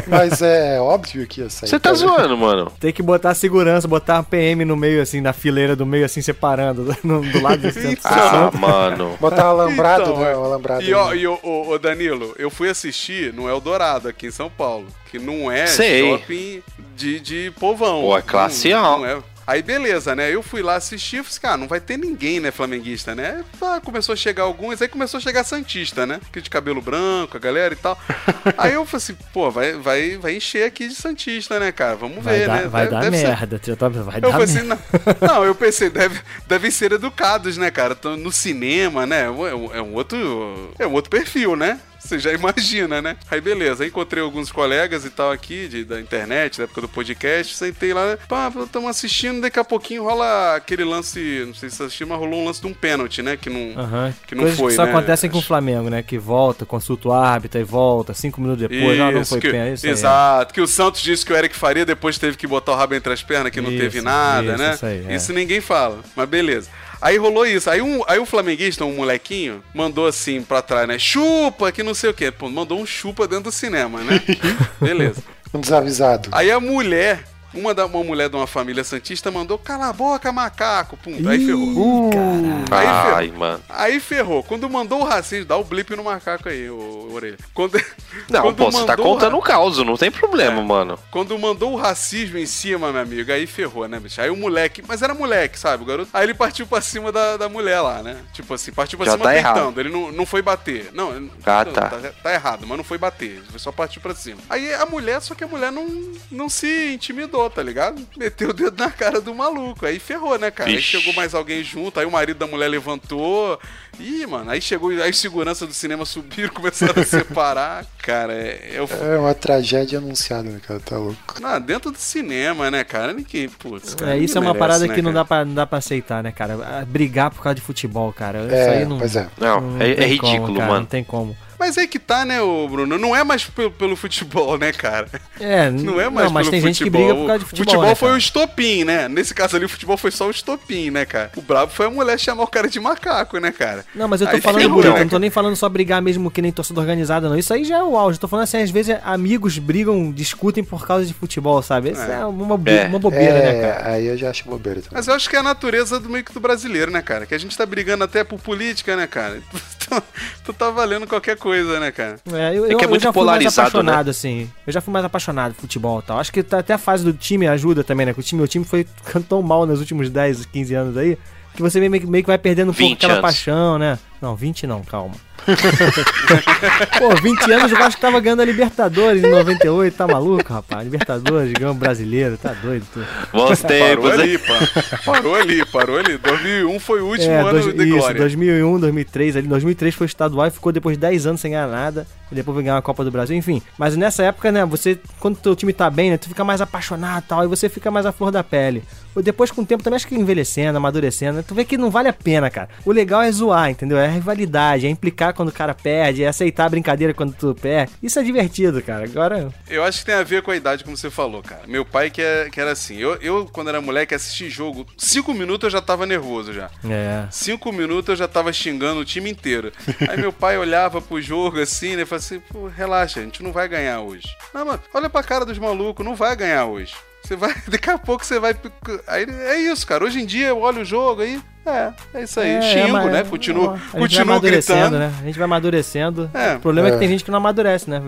Mas é óbvio que ia sair. Você tá zoando, mano. Tem que botar segurança, botar a PM no meio, assim, na fileira do meio, assim, separando, no- do lado do centro. Ah, mano. Botar um alambrado, Então, né? Um alambrado. E, ó, e ô, Danilo, eu fui assistir no Eldorado, aqui em São Paulo, que não é Sei. shopping de, de povão. Pô, é classe não, A. não é. Aí beleza, né? Eu fui lá assistir, falei assim, cara, não vai ter ninguém, né, flamenguista, né? Começou a chegar alguns, aí começou a chegar Santista, né? Que de cabelo branco, a galera e tal. aí eu falei assim, pô, vai, vai, vai encher aqui de Santista, né, cara? Vamos Vai ver, dar, né? vai Deve- dar deve ser- merda. já tá- Vai eu dar falei assim, merda. não, não, eu pensei, deve, devem ser educados, né, cara? No cinema, né? É um, é um outro. É um outro perfil, né? Você já imagina, né? Aí beleza, encontrei alguns colegas e tal aqui de, da internet, da época do podcast, sentei lá, pá, estamos assistindo, daqui a pouquinho rola aquele lance, não sei se você assistiu, mas rolou um lance de um pênalti, né? Que não, que não Coisas foi, que só né? acontecem com o Flamengo, né? Que volta, consulta o árbitro e volta, cinco minutos depois, ah, não foi que, pênalti. isso aí. Exato, que o Santos disse que o Eric Faria depois teve que botar o rabo entre as pernas, que não Isso, teve nada, isso, né? isso aí, é. Isso ninguém fala, mas beleza. Aí rolou isso. Aí, um, aí o flamenguista, um molequinho, mandou assim pra trás, né? Chupa, que não sei o quê. Pô, mandou um chupa dentro do cinema, né? beleza. Um desavisado. Aí a mulher Uma, da, uma mulher de uma família santista mandou, cala a boca, macaco. Pum, aí ferrou. Ih, caralho. Aí ferrou. Ai, mano. Aí ferrou. Quando mandou o racismo, dá o blip no macaco aí, ô, orelha. Quando, Não, quando pô, você tá o contando ra- o caos, não tem problema, É. mano. Quando mandou o racismo em cima, meu amigo, aí ferrou, né, bicho? Aí o moleque, mas era moleque, sabe, o garoto? Aí ele partiu pra cima da, da mulher lá, né? Tipo assim, partiu pra Já cima tá tentando. errado. Ele não, não foi bater. Não, Ah, não, tá. tá. errado, mas não foi bater. Ele foi só partir pra cima. Aí a mulher, só que a mulher não, não se intimidou, tá ligado? Meteu o dedo na cara do maluco. Aí ferrou, né, cara? Aí Vixe. chegou mais alguém junto, aí o marido da mulher levantou. Ih, mano, aí chegou, aí segurança do cinema subiram, começaram a separar. Cara, é, é o É uma tragédia anunciada, né, cara? Tá louco. não, dentro do cinema, né, cara? Ninguém, putz, cara, É, isso é uma merece, parada né, que não dá, pra, não dá pra aceitar, né, cara? Ah, Brigar por causa de futebol, cara. Isso É, aí não. pois é. Não, é, é tem como, ridículo, cara, mano. Não tem como. Mas aí que tá, né, ô Bruno? Não é mais pelo, pelo futebol, né, cara? É, Não é mais não, mas pelo tem gente que futebol. briga por causa de O futebol. futebol né, foi cara? o estopim, né? Nesse caso ali, o futebol foi só o estopim, né, cara? O brabo foi a mulher chamar o cara de macaco, né, cara? Não, mas eu tô Aí falando, ferrou, Burito, né, eu não tô nem falando só brigar mesmo que nem torcida organizada, não. Isso aí já é o auge. Eu tô falando assim, às vezes amigos brigam, discutem por causa de futebol, sabe? Isso é, É. uma, bo- É. uma bobeira, é, né, cara? aí eu já acho bobeira também. Mas eu acho que é a natureza do meio que do brasileiro, né, cara? Que a gente tá brigando até por política, né, cara? Tu, tu tá valendo qualquer coisa, né, cara? É, eu, É eu, que é eu muito já fui mais polarizado, apaixonado, assim. Eu já fui mais apaixonado por futebol e tal. Acho que tá- até a fase do time ajuda também, né? Que o time, meu time foi ficando tão mal nos últimos 10, 15 anos aí, que você meio, que- meio que vai perdendo um pouco 20 aquela anos. paixão, né? Não, 20 não, calma. Pô, 20 anos o Vasco tava ganhando a Libertadores em 98, tá maluco, rapaz? Libertadores, ganhou brasileiro, tá doido, tu. Bons Parou tempos, hein? ali, pá. Parou ali, parou ali. 2001 foi o último É, ano dois, de isso, glória. 2001, 2003, ali, 2003 foi estadual e ficou depois de 10 anos sem ganhar nada, e depois vai ganhar a Copa do Brasil, enfim. Mas nessa época, né, você, quando teu time tá bem, né, tu fica mais apaixonado e tal, e você fica mais à flor da pele. Ou depois, com o tempo, também acho que envelhecendo, amadurecendo, né, tu vê que não vale a pena, cara. O legal é zoar, entendeu? É rivalidade, é implicar quando o cara perde, é aceitar a brincadeira quando tu perde. Isso é divertido, cara. Agora, Eu acho que tem a ver com a idade, como você falou, cara. Meu pai que, é, que era assim. Eu, eu, quando era moleque, assisti jogo. Cinco minutos eu já tava nervoso já. é... Cinco minutos eu já tava xingando o time inteiro. Aí meu pai olhava pro jogo assim, né? Falava assim, pô, relaxa, a gente não vai ganhar hoje. Não, mano, olha pra cara dos malucos, não vai ganhar hoje. Você vai, daqui a pouco você vai. Aí é isso, cara. Hoje em dia eu olho o jogo aí. É, é isso aí. É, Xingo, mas- né? Continuo, a gente vai continuo amadurecendo, gritando. né? A gente vai amadurecendo. É. o problema é. que É. tem gente que não amadurece, né?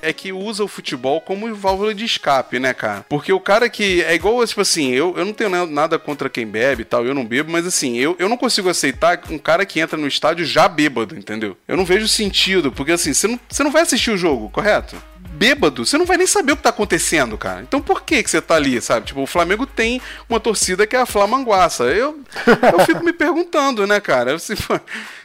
é que usa o futebol como válvula de escape, né, cara? Porque o cara que. É igual, tipo assim, eu, eu não tenho na- nada contra quem bebe e tal, eu não bebo, mas assim, eu, eu não consigo aceitar um cara que entra no estádio já bêbado, entendeu? Eu não vejo sentido, porque assim, você não, você não vai assistir o jogo, correto? Bêbado, você não vai nem saber o que tá acontecendo, cara. Então por que que você tá ali, sabe? Tipo, o Flamengo tem uma torcida que é a Flamanguaça. Eu, eu fico me perguntando, né, cara? Assim,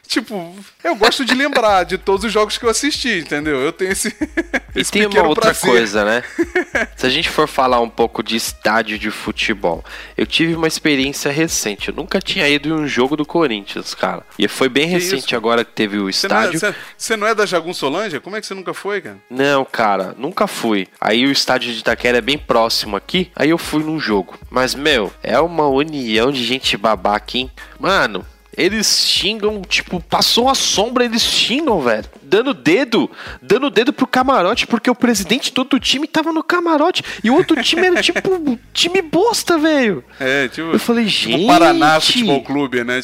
tipo, eu gosto de lembrar de todos os jogos que eu assisti, entendeu? Eu tenho esse, E esse tem uma outra prazer. coisa, né? Se a gente for falar um pouco de estádio de futebol, eu tive uma experiência recente. Eu nunca tinha ido em um jogo do Corinthians, cara. E foi bem Que recente isso? agora que teve o Você não, é, estádio. você- você não é da Jagun Solange? Como é que você nunca foi, cara? Não, cara, nunca fui. Aí o estádio de Itaquera é bem próximo aqui. Aí eu fui num jogo. Mas, meu, é uma união de gente babaca, hein? Mano, eles xingam, tipo, passou a sombra, eles xingam, velho. Dando dedo, dando dedo pro camarote, porque o presidente do outro time tava no camarote. E o outro time era, tipo, time bosta, velho. É, tipo, Eu falei, tipo gente. Paraná Futebol Clube, né?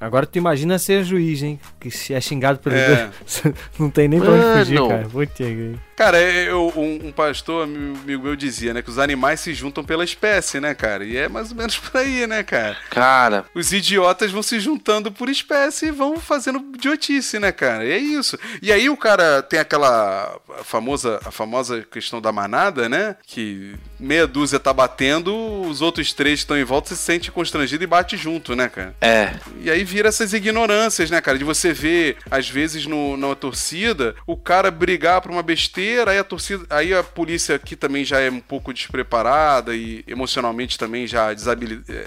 Agora tu imagina ser juiz, hein? Que se é xingado pelos É. Não tem nem pra onde fugir, cara. Que- Cara, eu, um, um pastor, amigo meu, dizia, né, que os animais se juntam pela espécie, né, cara? E é mais ou menos por aí, né, cara? Cara, Os idiotas vão se juntando por espécie e vão fazendo idiotice, né, cara? E é isso. E aí o cara tem aquela famosa, a famosa questão da manada, né? Que meia dúzia tá batendo, os outros três que estão em volta se sente constrangido e bate junto, né, cara? é. E aí vira essas ignorâncias, né, cara? De você ver, às vezes, no, na torcida, o cara brigar por uma besteira, aí a torcida. Aí a polícia aqui também já é um pouco despreparada e emocionalmente também já desabili, eh,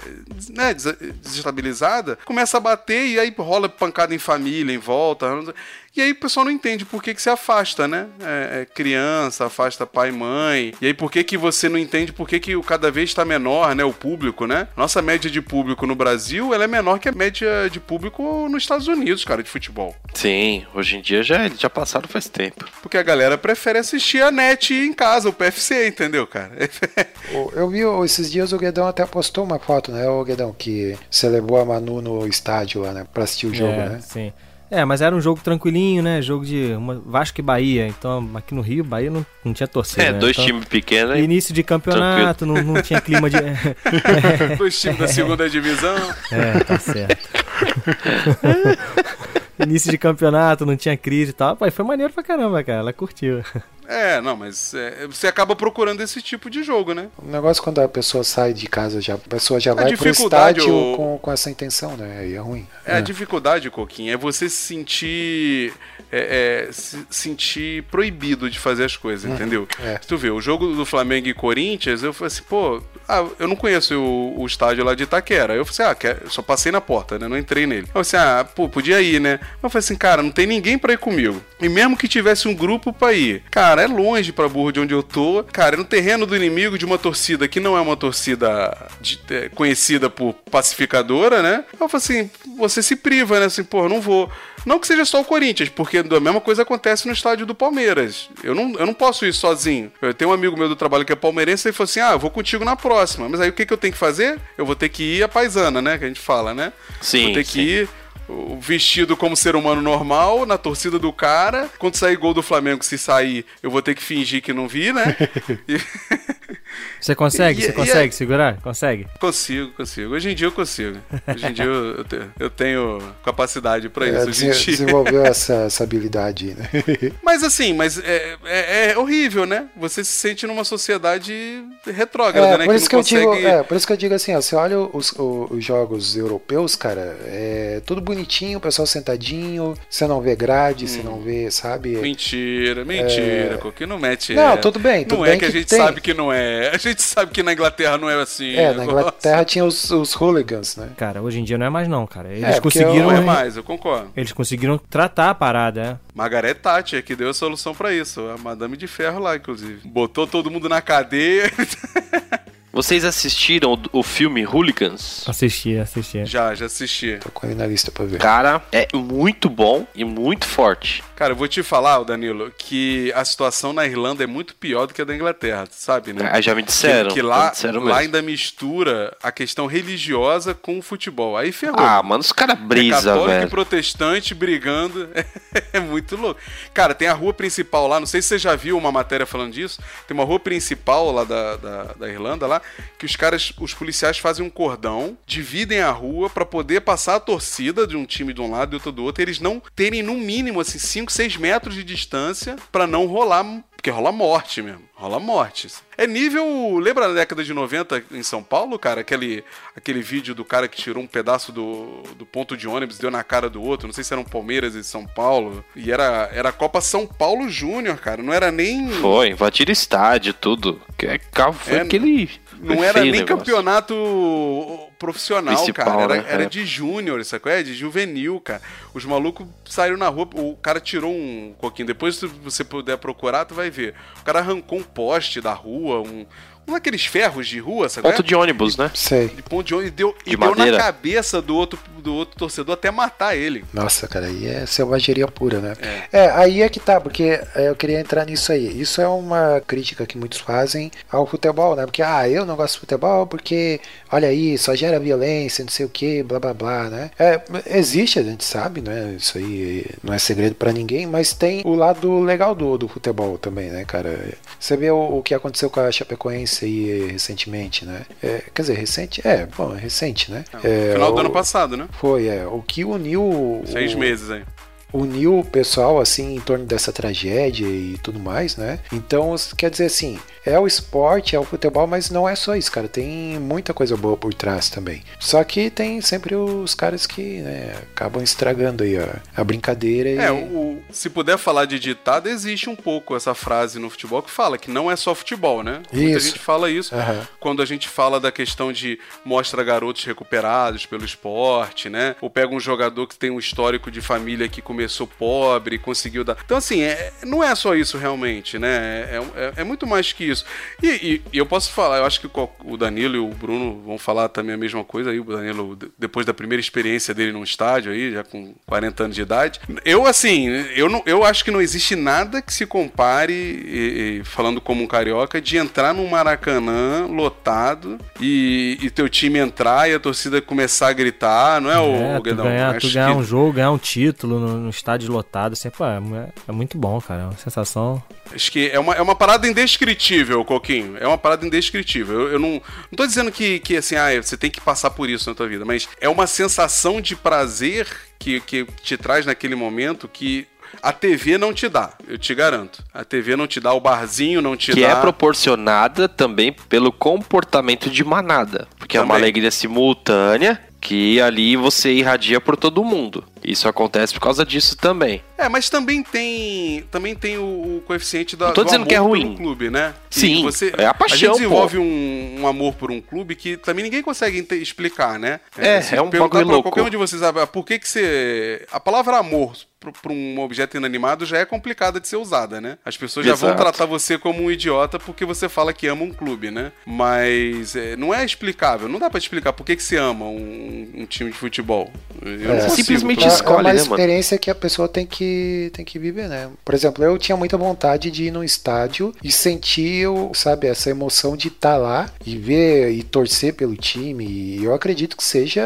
né, desestabilizada, começa a bater e aí rola pancada em família, em volta. E aí o pessoal não entende por que, que se afasta, né? É, é criança, afasta pai e mãe. E aí por que, que você não entende por que, que o cada vez está menor, né? O público, né? Nossa média de público no Brasil, ela é menor que a média de público nos Estados Unidos, cara, de futebol. Sim, hoje em dia já, já passaram faz tempo. Porque a galera prefere assistir a net em casa, o PFC, entendeu, cara? Eu vi esses dias o Guedão até postou uma foto, né, o Guedão, que levou a Manu no estádio lá, né, pra assistir o jogo, é, né? Sim. É, mas era um jogo tranquilinho, né? Jogo de uma- Vasco e Bahia. Então, aqui no Rio, Bahia não, não tinha torcida. É, né? dois Então, times pequenos. Início de campeonato, não, não tinha clima de. Dois times da segunda divisão. É, tá certo. Início de campeonato, não tinha crise e tal. Pô, foi maneiro pra caramba, cara. Ela curtiu. É, não, mas é, você acaba procurando esse tipo de jogo, né? O negócio quando a pessoa sai de casa, já, a pessoa já vai pro estádio o- com, com essa intenção, né? Aí é ruim. É, a dificuldade, Coquinha, é você se sentir. É, é, se sentir proibido de fazer as coisas, Uhum. entendeu? É. Se tu vê, o jogo do Flamengo e Corinthians, eu falei assim, pô, ah, eu não conheço o, o estádio lá de Itaquera. Eu falei assim, ah, só passei na porta, né? Não entrei nele. Eu falei assim, ah, pô, podia ir, né? Eu falei assim, cara, não tem ninguém pra ir comigo. E mesmo que tivesse um grupo pra ir, cara, é longe pra burro de onde eu tô. Cara, é no terreno do inimigo de uma torcida que não é uma torcida de- é, conhecida por pacificadora, né? Eu falei assim, você se priva, né? Assim, pô, não vou. Não que seja só o Corinthians, porque a mesma coisa acontece no estádio do Palmeiras. Eu não, eu não posso ir sozinho. Eu tenho um amigo meu do trabalho que é palmeirense e ele falou assim: ah, eu vou contigo na próxima. Mas aí o que, que eu tenho que fazer? Eu vou ter que ir a paisana, né? Que a gente fala, né? Sim, Vou ter sim. que ir o- vestido como ser humano normal, na torcida do cara. Quando sair gol do Flamengo, se sair, eu vou ter que fingir que não vi, né? E- Você consegue? E- Você e- consegue segurar? Consegue? consigo, consigo. Hoje em dia eu consigo. Hoje em dia eu, eu te- eu tenho capacidade pra É, isso. Hoje em dese- dia. desenvolveu essa, essa habilidade, né? Mas assim, mas é, é- é horrível, né? Você se sente numa sociedade retrógrada, É, né? por isso que, não eu digo, é, por isso que eu digo assim, ó, você olha os, os jogos europeus, cara, é tudo bonitinho, o pessoal sentadinho, você não vê grade, você não vê, sabe? Mentira, mentira, Coque, não mete. É. Não, é. tudo bem, tudo Não bem é que, a que gente tem. sabe que não é. A gente sabe que na Inglaterra não é assim. É, na negócio. Inglaterra tinha os, os hooligans, né? Cara, hoje em dia não é mais não, cara. Eles É, conseguiram. Não é mais, eu concordo. Eles conseguiram tratar a parada, é. Margaret Thatcher que deu a solução pra isso. A Madame de Ferro lá, inclusive. Botou todo mundo na cadeia. Vocês assistiram o, o filme Hooligans? Assisti, assisti. já, já assisti. Tô com ele na lista pra ver. Cara, é muito bom e muito forte. Cara, eu vou te falar, Danilo, que a situação na Irlanda é muito pior do que a da Inglaterra, sabe, né? Ah, já me disseram, Que, que lá, disseram lá ainda mistura a questão religiosa com o futebol. Aí ferrou. Ah, mano, os caras É brisa, católico e velho. protestante brigando. É muito louco. Cara, tem a rua principal lá, não sei se você já viu uma matéria falando disso. Tem uma rua principal lá da, da, da Irlanda lá, que os caras, os policiais fazem um cordão, dividem a rua pra poder passar a torcida de um time de um lado e outro do outro, e eles não terem no mínimo assim 5, 6 metros de distância pra não rolar porque rola morte mesmo. Rola mortes. É nível. Lembra na década de 90 em São Paulo, cara? Aquele, aquele vídeo do cara que tirou um pedaço do, do ponto de ônibus, deu na cara do outro. Não sei se eram Palmeiras e São Paulo. E era, era a Copa São Paulo Júnior, cara. Não era nem. Foi, invadiram estádio, tudo. Que é, foi É, aquele. Não era nem campeonato profissional, Principal, cara. Era, né? era É. de júnior, sacou? É de juvenil, cara. Os malucos saíram na rua, o cara tirou um coquinho. Depois, se você puder procurar, tu vai ver. O cara arrancou um poste da rua, um. Um daqueles ferros de rua, sabe? Ponto de ônibus, né? Sei. De ponto de ônibus e deu, e De deu na cabeça do outro, do outro torcedor até matar ele. Nossa, cara, aí é selvageria pura, né? É. aí é que tá, porque é, eu queria entrar nisso aí. Isso é uma crítica que muitos fazem ao futebol, né? Porque, ah, eu não gosto de futebol porque, olha aí, só gera violência, não sei o que, blá blá blá, né? É, existe, a gente sabe, né? Isso aí não é segredo pra ninguém, mas tem o lado legal do, do futebol também, né, cara? Você vê o, o que aconteceu com a Chapecoense aí recentemente, né? É, quer dizer, recente? É, bom, é recente, né? É, Final do o- ano passado, né? Foi, é. O que uniu. Seis o, meses aí. uniu o pessoal assim em torno dessa tragédia e tudo mais, né? Então, quer dizer assim, é o esporte, é o futebol, mas não é só isso, cara. Tem muita coisa boa por trás também. Só que tem sempre os caras que né, acabam estragando aí a, a brincadeira. E... É, o, se puder falar de ditado, existe um pouco essa frase no futebol que fala que não é só futebol, né? Muita Isso. gente fala isso Aham. quando a gente fala da questão de mostra garotos recuperados pelo esporte, né? Ou pega um jogador que tem um histórico de família que começou pobre e conseguiu dar. Então, assim, é- não é só isso realmente, né? É, é- é muito mais que isso. Isso. E, e- e eu posso falar, eu acho que o Danilo e o Bruno vão falar também a mesma coisa aí. O Danilo, de- depois da primeira experiência dele num estádio aí, já com 40 anos de idade. Eu, assim, eu, não, eu acho que não existe nada que se compare, e- falando como um carioca, de entrar num Maracanã lotado e, e teu time entrar e a torcida começar a gritar, não é, É, o tu Guedão? ganhar, tu ganhar que- um jogo, ganhar um título no, no estádio lotado, assim, pô, é, é muito bom, cara. É uma sensação. Acho que é uma, é uma parada indescritível, Coquinho. É uma parada indescritível. Eu, eu não, não tô dizendo que, que assim, ah, você tem que passar por isso na tua vida, mas é uma sensação de prazer que, que te traz naquele momento que a TV não te dá, eu te garanto. A TV não te dá, o barzinho não te Que dá. é proporcionada também pelo comportamento de manada. Porque é uma Também. alegria simultânea que ali você irradia por todo mundo. Isso acontece por causa disso também. É, mas também tem também tem o, o coeficiente da, Não tô do dizendo que é ruim. clube, né? Que Sim, você, é a paixão, A gente desenvolve um, um amor por um clube que também ninguém consegue explicar, né? É, se é um pra louco. qualquer um de vocês, ah, por que que você... A palavra amor para um objeto inanimado já é complicada de ser usada, né? As pessoas já vão Exato. tratar você como um idiota porque você fala que ama um clube, né? Mas é, não é explicável, não dá pra explicar por que que você ama um, um time de futebol. Eu não É. consigo, Simplesmente tô- É- escolhe, é uma né, mano? experiência que a pessoa tem que, tem que viver, né? Por exemplo, eu tinha muita vontade de ir num estádio e sentir, o- sabe, essa emoção de estar lá e ver e torcer pelo time. E eu acredito que seja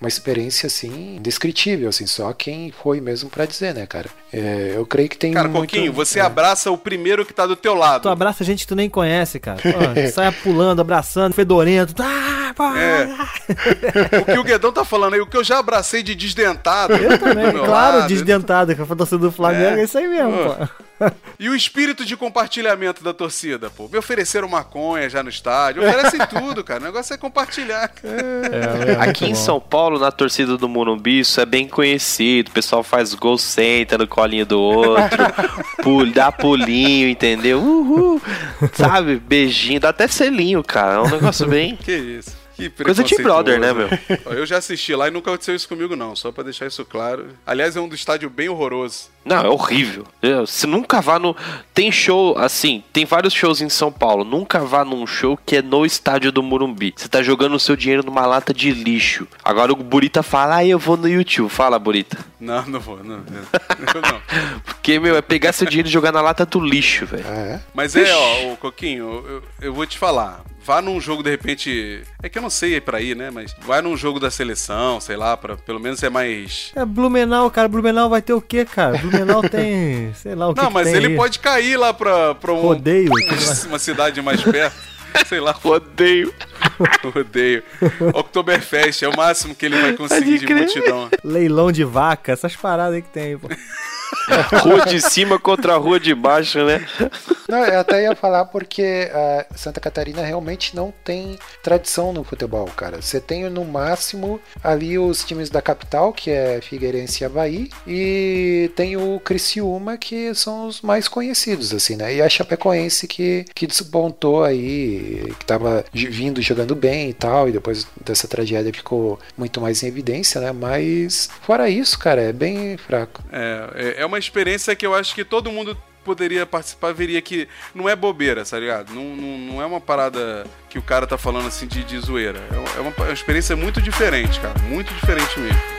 uma experiência, assim, indescritível, assim, só quem foi mesmo pra dizer, né, cara? É, eu creio que tem Cara, muito... Coquinho, você é. abraça o primeiro que tá do teu lado. Tu abraça gente que tu nem conhece, cara. Pô, sai pulando, abraçando, fedorento. Ah. É. O que o Guedão tá falando aí, o que eu já abracei de desdentado. Eu também, claro, lado. desdentado, que a torcida do Flamengo é, É. isso aí mesmo, Pô. pô. E o espírito de compartilhamento da torcida, pô. Me ofereceram maconha já no estádio. Oferecem tudo, cara. O negócio é compartilhar. cara. É, é Aqui em bom. São Paulo, na torcida do Morumbi, isso é bem conhecido. O pessoal faz gol, senta no colinho do outro, pul, dá pulinho, entendeu? Uhul. Sabe? Beijinho, dá até selinho, cara. É um negócio bem. Que isso. Que Coisa de brother, né, meu? Eu já assisti lá e nunca aconteceu isso comigo, não. Só pra deixar isso claro. Aliás, é um do estádio bem horroroso. Não, é horrível. Eu- Você nunca vá no. Tem show, assim, tem vários shows em São Paulo. Nunca vá num show que é no estádio do Morumbi. Você tá jogando o seu dinheiro numa lata de lixo. Agora o Burita fala, ah, eu vou no YouTube. Fala, Burita. Não, não vou. Não, eu não. Porque, meu, é pegar seu dinheiro e jogar na lata do lixo, velho. Ah, é? Mas é, ó, o Coquinho, eu, eu vou te falar. Vá num jogo, de repente. É que eu não sei ir pra ir, né? Mas vai num jogo da seleção, sei lá, pra pelo menos ser mais. É Blumenau, cara. Blumenau vai ter o quê, cara? Blumenau tem. Sei lá o que. Não, que mas tem ele aí. pode cair lá pra, pra um, Rodeio. uma cidade mais perto. Sei lá, Odeio. rodeio. Oktoberfest é o máximo que ele vai conseguir de multidão. Leilão de vaca, essas paradas aí que tem aí, pô. Rua de cima contra a rua de baixo, né? Não, eu até ia falar porque a Santa Catarina realmente não tem tradição no futebol, cara. Você tem no máximo ali os times da capital, que é Figueirense e Havaí, e tem o Criciúma, que são os mais conhecidos, assim, né? E a Chapecoense que, que despontou aí, que tava vindo jogando bem e tal, e depois dessa tragédia ficou muito mais em evidência, né? Mas fora isso, cara, é bem fraco. É, é- uma experiência que eu acho que todo mundo poderia participar, veria que não é bobeira, tá ligado? Não, não, não é uma parada que o cara tá falando assim de, de zoeira. É uma, é uma experiência muito diferente, cara. Muito diferente mesmo.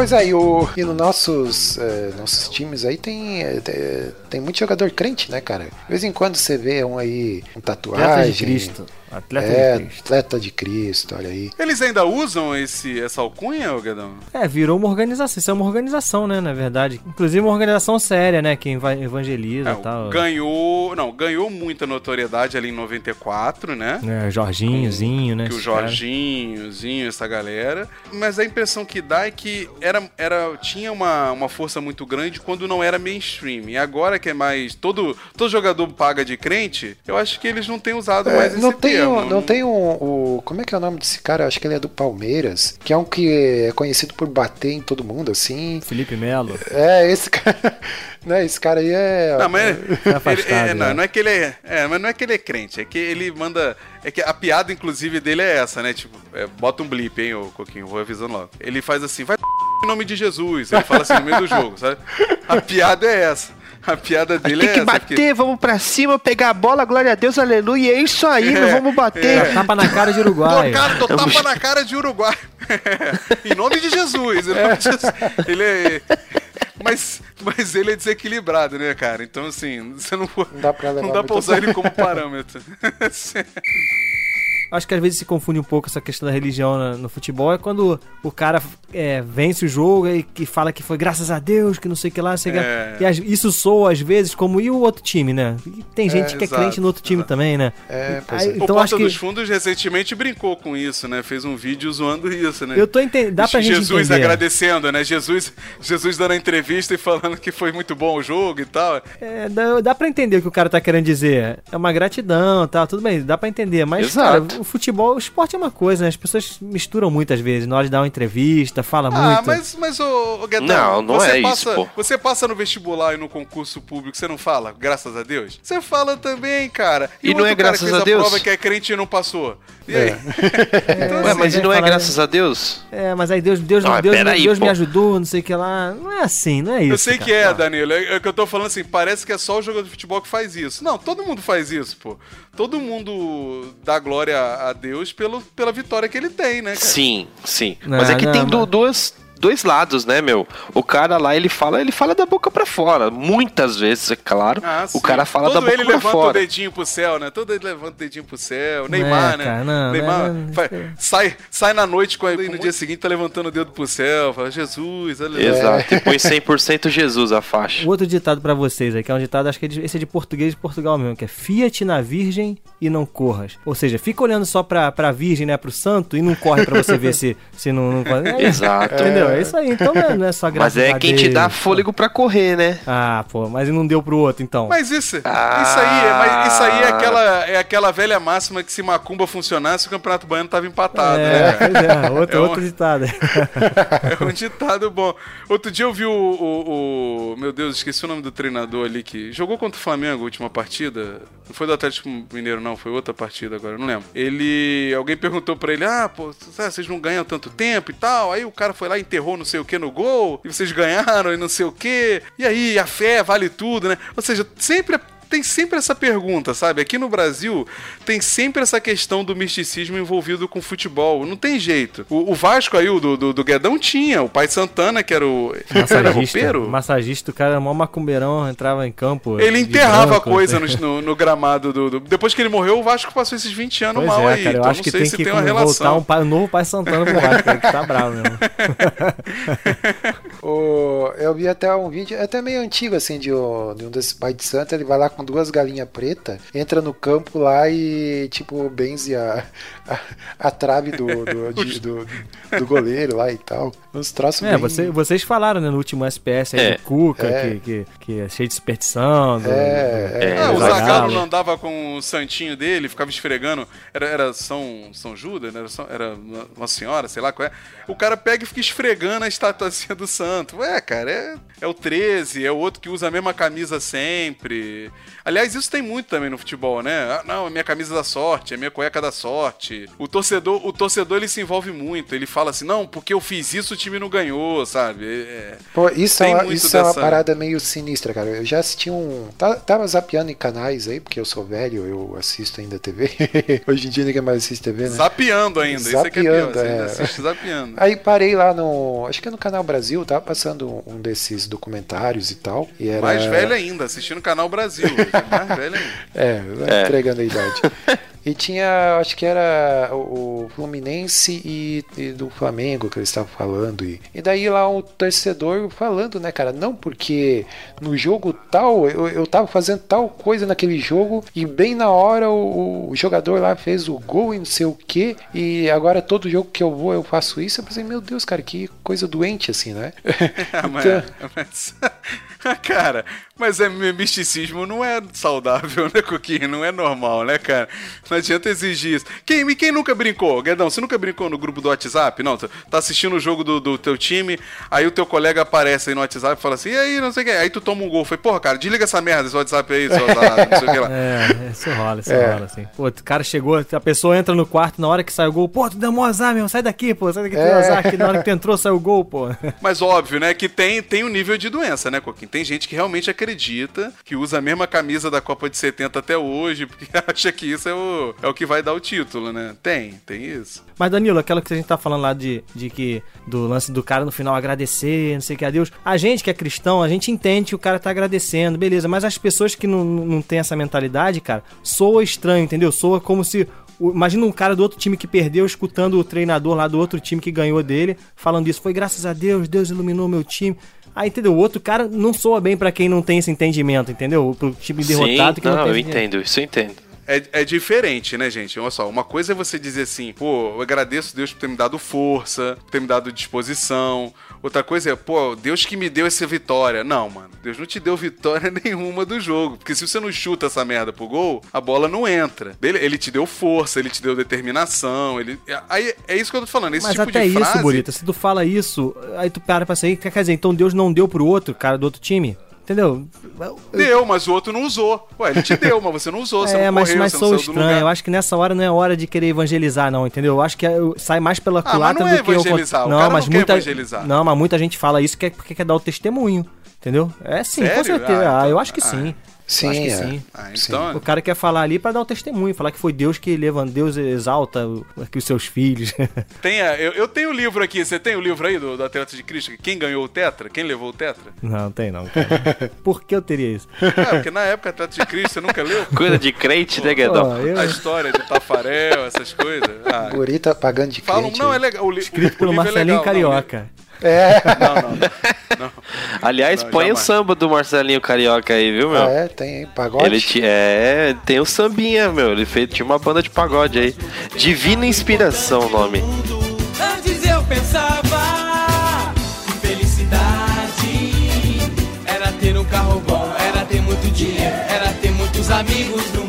Pois é, e, o, e nos nossos, eh, nossos times aí tem, eh, tem, muito jogador crente, né, cara? De vez em quando você vê um aí com tatuagem. Cristo. Atleta é, de Cristo. atleta de Cristo, olha aí. Eles ainda usam esse, essa alcunha, ô Guedão? É, virou uma organização. Isso é uma organização, né, na verdade. Inclusive uma organização séria, né, que eva- evangeliza É, e tal. ganhou. Não, ganhou muita notoriedade ali em 94, né? É, Jorginhozinho, né? que o. Jorginhozinho, essa galera. Mas a impressão que dá é que era, era, tinha uma, uma força muito grande quando não era mainstream. E agora que é mais. Todo, todo jogador paga de crente, eu acho que eles não têm usado É, mais esse não tem, termo. um, não tem um, o. Como é que é o nome desse cara? Acho que ele é do Palmeiras, que é um que é conhecido por bater em todo mundo, assim. Felipe Melo. É, esse cara. né, esse cara aí é. Não, mas Tá ele- afastado, é, não, né? não é que ele é, é, mas não é que ele é crente, é que ele manda, é que a piada inclusive dele é essa, né? Tipo, é, bota um blip, hein, ô Coquinho, vou avisando logo. Ele faz assim, vai em nome de Jesus, ele fala assim no meio do jogo, sabe? A piada é essa. A piada dele Tem é que essa. bater, vamos pra cima, pegar a bola, glória a Deus, aleluia. É isso aí, meu, vamos bater. Tapa na cara de Uruguai. cara, dou tapa na cara de Uruguai. em nome de Jesus. Em nome de Jesus. Ele é. Mas, mas ele é desequilibrado, né, cara? Então, assim, você não, Não dá pra não dá pra usar ele como parâmetro. Acho que às vezes se confunde um pouco essa questão da religião na- no futebol. É quando o cara é, vence o jogo e que fala que foi graças a Deus, que não sei o que lá. sei o que. É. E as- isso soa às vezes como e o outro time, né? E tem gente que é exato, crente no outro time também, né? É, pois Aí- é. o Então Porta acho que dos Fundos recentemente brincou com isso, né? Fez um vídeo zoando isso, né? eu tô entendendo. Dá pra gente Jesus entender. agradecendo, né? Jesus, Jesus dando a entrevista e falando que foi muito bom o jogo e tal. É, dá, dá pra entender o que o cara tá querendo dizer. É uma gratidão tal, tudo bem, dá pra entender. Mas, Exato. cara, o futebol, o esporte é uma coisa, né? As pessoas misturam muitas vezes. Na hora de dar uma entrevista, fala Ah, muito. mas, mas ô, ô Guedão, Não, não você é isso, passa, pô. Você passa no vestibular e no concurso público, você não fala, graças a Deus? Você fala também, cara. E o não é cara graças fez a Deus? prova que é crente e não passou. E aí? Então, Ué, assim, mas e não é falar- graças a Deus? É, mas aí Deus, Deus, Não, mas Deus, peraí, Deus me ajudou, não sei o que lá. Não é assim, não é isso. Eu sei cara. que é, Danilo. É, é que eu tô falando assim, parece que é só o jogador de futebol que faz isso. Não, todo mundo faz isso, pô. Todo mundo dá glória a Deus pelo, pela vitória que ele tem, né, cara? Sim, sim. Não, mas é que não, tem mas- duas, dois lados, né, meu? O cara lá, ele fala, ele fala da boca pra fora. Muitas vezes, é claro. Ah, o cara fala Todo da boca ele pra levanta o fora. dedinho pro céu, né? Todo ele levanta o dedinho pro céu. Neymar, é, né? cara, não, Neymar não é- fa- sai, sai na noite com a, e no dia seguinte tá levantando o dedo pro céu. Fala, Jesus, aleluia. Exato, e põe 100% Jesus a faixa. O outro ditado pra vocês aí, que é um ditado, acho que é esse é de português de Portugal mesmo, que é Fiat na virgem e não corras. Ou seja, fica olhando só pra, pra virgem, né, pro santo e não corre pra você ver se, se não... não é, Exato. Entendeu? É isso aí, então não é, não é só Mas é quem te dá fôlego pra correr, né? Ah, pô, mas não deu pro outro, então. Mas isso, Ah. isso aí, é, mas isso aí é aquela, é aquela velha máxima que se Macumba funcionasse, o Campeonato Baiano tava empatado, é, né? pois é, outro, É um- outro ditado. É um ditado bom. Outro dia eu vi o, o- o- Meu Deus, esqueci o nome do treinador ali que jogou contra o Flamengo a última partida. Não foi do Atlético Mineiro, não, foi outra partida agora, não lembro. Ele. Alguém perguntou pra ele: Ah, pô, sabe, vocês não ganham tanto tempo e tal. Aí o cara foi lá e enterrou não sei o que no gol, e vocês ganharam e não sei o que. E aí, a fé vale tudo, né? Ou seja, sempre é tem sempre essa pergunta, sabe? Aqui no Brasil tem sempre essa questão do misticismo envolvido com futebol. Não tem jeito. O, o Vasco aí, o do, do, do Guedão, tinha. O pai Santana, que era o. Era Massagista, roupeiro. massagista, o cara era mó macumbeirão, entrava em campo. Ele enterrava branco, coisa assim. no, no- no gramado do, do- Depois que ele morreu, o Vasco passou esses 20 anos Pois mal é, aí. cara, eu então acho não que sei tem se que tem uma voltar relação. um, pai, um novo pai Santana pro Vasco, que tá bravo mesmo. O, eu vi até um vídeo, é até meio antigo, assim, de, um- de um desses pais de santo. Ele vai lá com duas galinhas pretas, entra no campo lá e, tipo, benze a, a, a trave do, do, de- do, do goleiro lá e tal. Uns troços É, bem... você- vocês falaram né, no último SPS aí É. do Cuca, É. Que, que, que é cheio de superstição. Do, É, é. Ah, o Zagallo. Não andava com o santinho dele, ficava esfregando. Era, era São, São Judas, né? era, São- era uma- uma senhora, sei lá qual é. O cara pega e fica esfregando a estatuazinha do santo. Ué, cara, é, é o 13, é o outro que usa a mesma camisa sempre. Aliás, isso tem muito também no futebol, né? Ah, não, é minha camisa da sorte, é minha cueca da sorte. O torcedor, o torcedor ele se envolve muito. Ele fala assim, não, porque eu fiz isso, o time não ganhou, sabe? É- Pô, isso, é uma, isso é uma dessa- parada meio sinistra, cara. Eu já assisti um. tá- Tava zapeando em canais aí, porque eu sou velho, eu assisto ainda TV. Hoje em dia ninguém mais assiste TV, né? Zapeando ainda, isso é que é. Zapeando, é. assiste zapeando. Aí parei lá no. Acho que é no Canal Brasil, tava passando um desses documentários e tal. E era... Mais velho ainda, assistindo o Canal Brasil. Mais velho ainda. É, vai É. entregando a idade. E tinha, acho que era o o Fluminense e, e do Flamengo que eles estavam falando. E, e daí lá um torcedor falando, né, cara? Não, porque no jogo tal, eu, eu tava fazendo tal coisa naquele jogo e bem na hora o, o jogador lá fez o gol e não sei o que. E agora todo jogo que eu vou eu faço isso. Eu pensei, meu Deus, cara, que coisa doente assim, né? mas, mas- cara, mas é misticismo não é saudável, né, Coquinho? Não é normal, né, cara? Não adianta exigir isso. Quem, e quem nunca brincou? Guedão, você nunca brincou no grupo do WhatsApp? Não, tu tá assistindo o jogo do, do teu time, aí o teu colega aparece aí no WhatsApp e fala assim, e aí, não sei o que. Aí tu toma um gol. Foi, porra, cara, desliga essa merda, esse WhatsApp aí, seu azarado, não sei o que lá. É, isso rola, isso É. rola, assim. Pô, o cara chegou, a pessoa entra no quarto na hora que sai o gol. Pô, tu deu um azar, meu, sai daqui, pô, sai daqui, tu É. azar aqui na hora que tu entrou, saiu o gol, pô. Mas óbvio, né, que tem, tem um nível de doença, né, Coquinho? Tem gente que realmente acredita, que usa a mesma camisa da Copa de 70 até hoje, porque acha que isso é o, é o que vai dar o título, né? Tem, tem isso. Mas, Danilo, aquela que a gente tá falando lá de, de que do lance do cara no final agradecer, não sei o que a Deus. A gente que é cristão, a gente entende que o cara tá agradecendo, beleza. Mas as pessoas que não, não têm essa mentalidade, cara, soa estranho, entendeu? Soa como se. Imagina um cara do outro time que perdeu escutando o treinador lá do outro time que ganhou dele, falando isso. Foi graças a Deus, Deus iluminou meu time. Aí, entendeu? O outro cara não soa bem pra quem não tem esse entendimento, entendeu? Pro time derrotado Sim, que não, não, tem eu entendo, isso eu entendo. É, é diferente, né, gente? Olha só, uma coisa é você dizer assim, pô, eu agradeço Deus por ter me dado força, por ter me dado disposição. Outra coisa é, pô, Deus que me deu essa vitória. Não, mano, Deus não te deu vitória nenhuma do jogo. Porque se você não chuta essa merda pro gol, a bola não entra. Ele, ele te deu força, ele te deu determinação. Ele, aí é isso que eu tô falando. Esse Mas tipo até de isso, frase, Bonita, se tu fala isso, aí tu para pra sair, quer dizer, então Deus não deu pro outro, cara do outro time? Entendeu? Deu, mas o outro não usou. Ué, ele te deu, mas você não usou, você é, não mas, correu, mas você não sou estranho. Eu acho que nessa hora não é hora de querer evangelizar, não, entendeu? Eu acho que é- eu- sai mais pela Ah, mas não é do que eu. evangelizar, o cara não quer muita, evangelizar. Não, mas muita gente fala isso que é porque quer dar o testemunho. Entendeu? É sim, com Sério? certeza. Ah, Ah, eu então- acho que ah, sim. Sim, acho que é. sim. Ah, Sim. então, O cara quer falar ali pra dar o testemunho, falar que foi Deus que levanta, Deus exalta que os seus filhos. Tenha, eu, eu tenho o livro aqui. Você tem o livro aí do, do Atleta de Cristo? Quem ganhou o Tetra? Quem levou o Tetra? não, tem não. Cara. Por que eu teria isso? É, porque na época Atleta de Cristo você nunca leu? Coisa de crente, né, Guedão? eu- A história de Tafarel, essas coisas. Ah, Burita pagando de falam, crente. não, é legal. O, li, Escrito o pelo livro é Marcelinho legal, não, o li- Carioca. É, Não, não, não. não. Aliás, Não, põe jamais. o samba do Marcelinho Carioca aí, viu, meu? ah, é, tem pagode. Ele ti- é, tem o sambinha, meu. Ele fez, tinha uma banda de pagode aí. Divina Inspiração o nome. Antes eu pensava que felicidade era ter um carro bom, era ter muito dinheiro, era ter muitos amigos no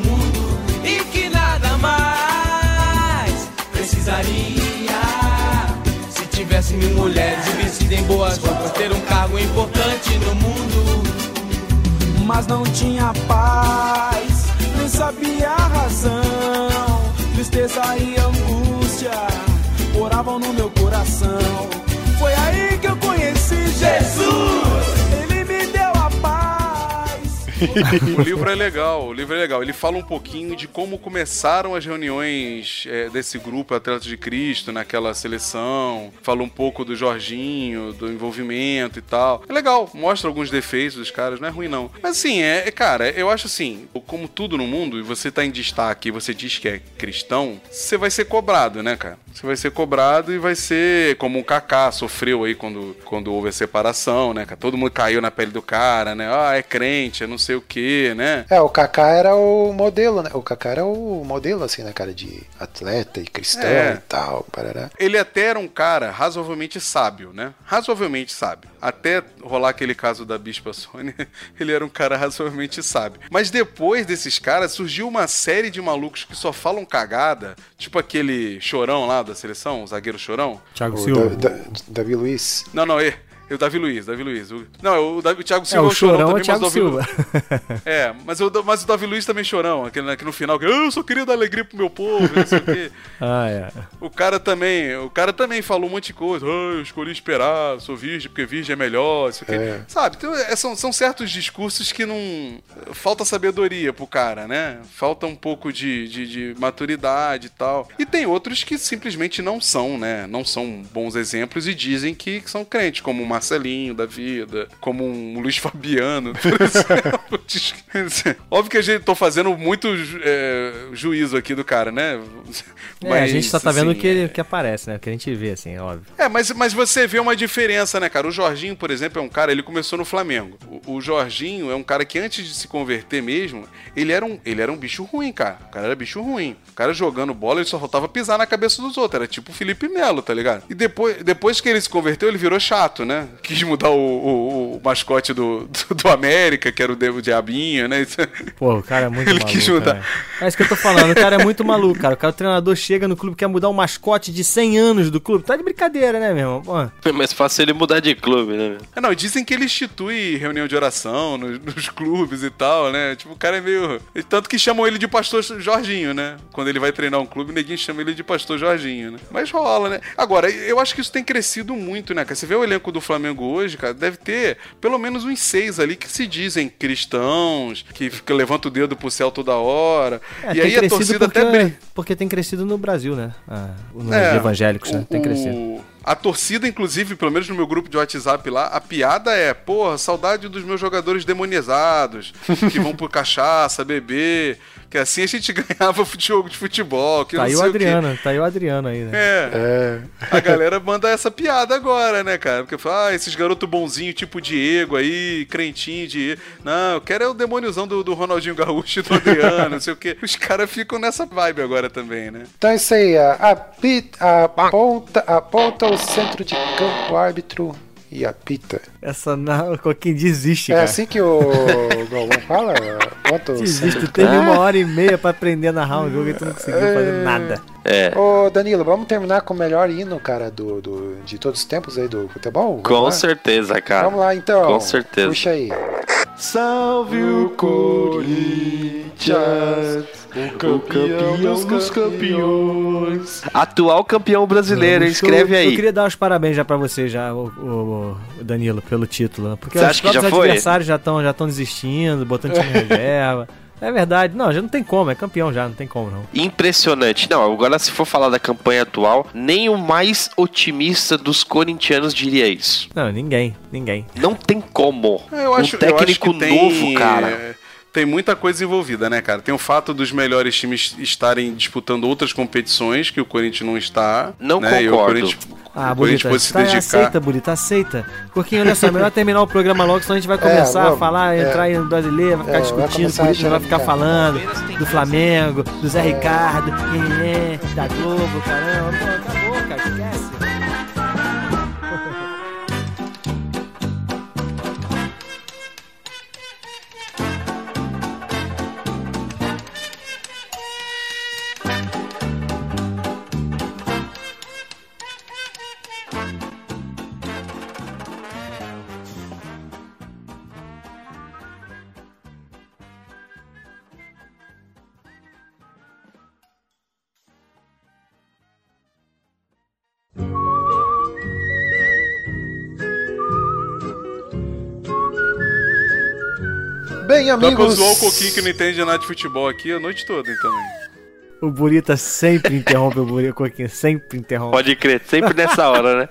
mil mulheres e em boas roupas, ter um cargo importante no mundo. Mas não tinha paz, não sabia a razão, tristeza e angústia moravam no meu coração. Foi aí que eu conheci Jesus. O livro é legal, o livro é legal. Ele fala um pouquinho de como começaram as reuniões é, desse grupo Atletas de Cristo naquela seleção. Fala um pouco do Jorginho, do envolvimento e tal. É legal, mostra alguns defeitos dos caras, não é ruim não. Mas assim, é, é, cara, eu acho assim, como tudo no mundo, e você tá em destaque e você diz que é cristão, você vai ser cobrado, né, cara? Você vai ser cobrado e vai ser como o Kaká sofreu aí quando, quando houve a separação, né, cara? Todo mundo caiu na pele do cara, né? Ah, é crente, é não sei o que, né? É, o Kaká era o modelo, né? O Kaká era o modelo, assim, né, cara, de atleta e cristão É. e tal, parará. Ele até era um cara razoavelmente sábio, né? Razoavelmente sábio. Até rolar aquele caso da Bispa Sônia, ele era um cara razoavelmente sábio. Mas depois desses caras, surgiu uma série de malucos que só falam cagada, tipo aquele chorão lá da seleção, o zagueiro chorão. Thiago Silva. Da- Da- Davi Luiz. Não, não, é. O Davi Luiz, Davi Luiz. O- não, o, Davi, o Thiago Silva É, o chorão é também, mas o Davi Lu- Silva. É, mas o, mas o Davi Luiz também chorão, aquele, aquele no final, que "Ah, eu só queria dar alegria pro meu povo, não sei o quê. ah, é. O cara também, o cara também falou um monte de coisa. Ah, eu escolhi esperar, sou virgem porque virgem é melhor, isso aqui. É. Sabe? Então, é, são, são certos discursos que não. Falta sabedoria pro cara, né? Falta um pouco de, de, de maturidade e tal. E tem outros que simplesmente não são, né? Não são bons exemplos e dizem que são crentes, como o Marcelinho da vida, como um Luiz Fabiano, por exemplo. Óbvio que a gente tô fazendo muito é, juízo aqui do cara, né? É, a gente só tá vendo o assim, que, ele- que aparece, né? O que a gente vê, assim, óbvio. É, mas, mas você vê uma diferença, né, cara? O Jorginho, por exemplo, é um cara, ele começou no Flamengo. O, o Jorginho é um cara que antes de se converter mesmo, ele era, um, ele era um bicho ruim, cara. O cara era bicho ruim. O cara jogando bola, ele só faltava pisar na cabeça dos outros. Era tipo o Felipe Melo, tá ligado? E depois, depois que ele se converteu, ele virou chato, né? Quis mudar o, o- o mascote do, do, do América, que era o, de- o Diabinho, né? Pô, o cara é muito Ele maluco. quis mudar. né? É isso que eu tô falando, o cara é muito maluco, cara. O cara, o treinador chega no clube, quer mudar o mascote de 100 anos do clube. Tá de brincadeira, né, meu irmão? Pô. É mais fácil ele mudar de clube, né? É, não, dizem que ele institui reunião de oração nos, nos clubes e tal, né? Tipo, o cara é meio. Tanto que chamam ele de pastor Jorginho, né? Quando ele vai treinar um clube, ninguém chama ele de pastor Jorginho, né? Mas rola, né? Agora, eu acho que isso tem crescido muito, né, cara? Você vê o elenco do Flamengo hoje, cara, deve ter pelo menos uns seis ali que se dizem cristãos, que fica, levanta o dedo pro céu toda hora. É, e aí a torcida porque, até porque tem crescido no Brasil, né? Ah, nos É, evangélicos, né? Tem o- crescido. A torcida, inclusive, pelo menos no meu grupo de WhatsApp lá, a piada é, porra, saudade dos meus jogadores demonizados, que vão por cachaça, beber, que assim a gente ganhava jogo de futebol, que Tá não aí o sei o quê. Adriano, tá aí o Adriano aí, né? É. A galera manda essa piada agora, né, cara? Porque fala, ah, esses garotos bonzinhos, tipo Diego aí, crentinho de. Não, eu quero é o demôniozão do, do Ronaldinho Gaúcho e do Adriano, não sei o quê. Os caras ficam nessa vibe agora também, né? Então é isso aí. a- aponta, aponta o centro de campo, o árbitro e apita. Essa não, quem desiste, É cara. assim que o Galvão fala? Aponta o teve uma hora e meia pra aprender a narrar um jogo e tu não conseguiu fazer nada. É. Ô Danilo, vamos terminar com o melhor hino, cara, do, do- de todos os tempos aí do futebol? Vamos Com lá? certeza, cara. Vamos lá então. Com certeza. Puxa aí. Salve o Corinthians, o campeão dos campeões. Atual campeão brasileiro, hein? Eu- escreve Eu aí. queria dar os parabéns já pra você, já, o, o- o Danilo, pelo título. né? Porque Você os acha que já foi? adversários já estão já tão desistindo, botando time em reserva. É verdade. Não, já não tem como, é campeão já, não tem como não. Impressionante. Não, agora se for falar da campanha atual, nem o mais otimista dos corintianos diria isso. Não, ninguém, ninguém. Não tem como. É, Eu acho, um técnico eu acho que tem, novo, cara. É, Tem muita coisa envolvida, né, cara? Tem o fato dos melhores times estarem disputando outras competições que o Corinthians não está. Não né? E o concordo. Corinthians, Ah, o Corinthians Bonita, pode se tá, dedicar. aceita, Bonita, aceita. Coquinho, olha só, é melhor terminar o programa logo, senão a gente vai É, começar a vamos, falar, é. entrar em brasileiro, vai ficar É, vai discutindo, começar por a isso vai ficar xerecar. falando do Flamengo, do Zé Ricardo, é, é, da Globo, caramba. Pô, acabou, Bem, Dá pra amigos. zoar o Coquinho que não entende nada de futebol aqui a noite toda, então. O Burita sempre interrompe o Burita, Coquinho, sempre interrompe. Pode crer, sempre nessa hora, né?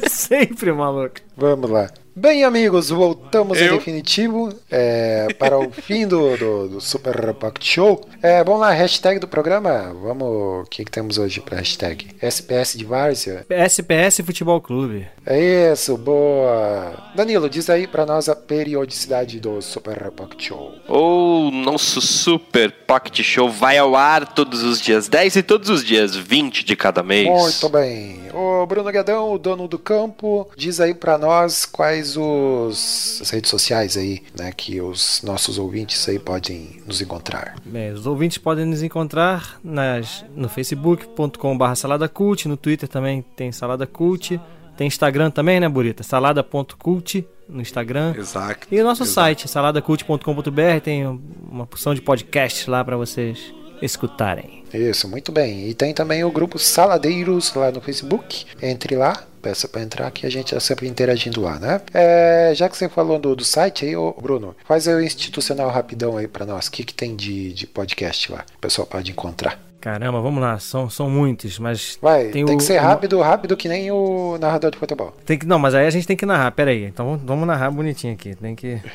sempre, maluco. Vamos lá. Bem, amigos, voltamos em Eu? definitivo é, para o fim do, do, do Super Pocket Show. É, vamos lá, hashtag do programa. Vamos, o que, que temos hoje para hashtag? SPS de Várzea. SPS Futebol Clube. É isso, boa. Danilo, diz aí para nós a periodicidade do Super Pocket Show. O nosso Super Pocket Show vai ao ar todos os dias 10 e todos os dias 20 de cada mês. Muito bem. O Bruno Guedão, o dono do campo, diz aí pra nós quais os as redes sociais aí, né, que os nossos ouvintes aí podem nos encontrar. Bem, os ouvintes podem nos encontrar nas, no facebook.com.br saladacult, no Twitter também tem Salada Cult, tem Instagram também, né, Burita? Salada.cult no Instagram. Exato. E o nosso exato. site, saladacult.com.br, tem uma porção de podcasts lá para vocês escutarem. Isso, muito bem. E tem também o grupo Saladeiros lá no Facebook. Entre lá, peça para entrar que a gente está sempre interagindo lá, né? É, já que você falou do, do site aí, ô Bruno, faz aí o institucional rapidão aí para nós. O que, que tem de, de podcast lá? O pessoal pode encontrar. Caramba, vamos lá, são, são muitos, mas. Vai, tem, o- que ser o- rápido, rápido que nem o narrador de futebol. Tem que, não, mas aí a gente tem que narrar, pera aí. Então vamos narrar bonitinho aqui. Tem que.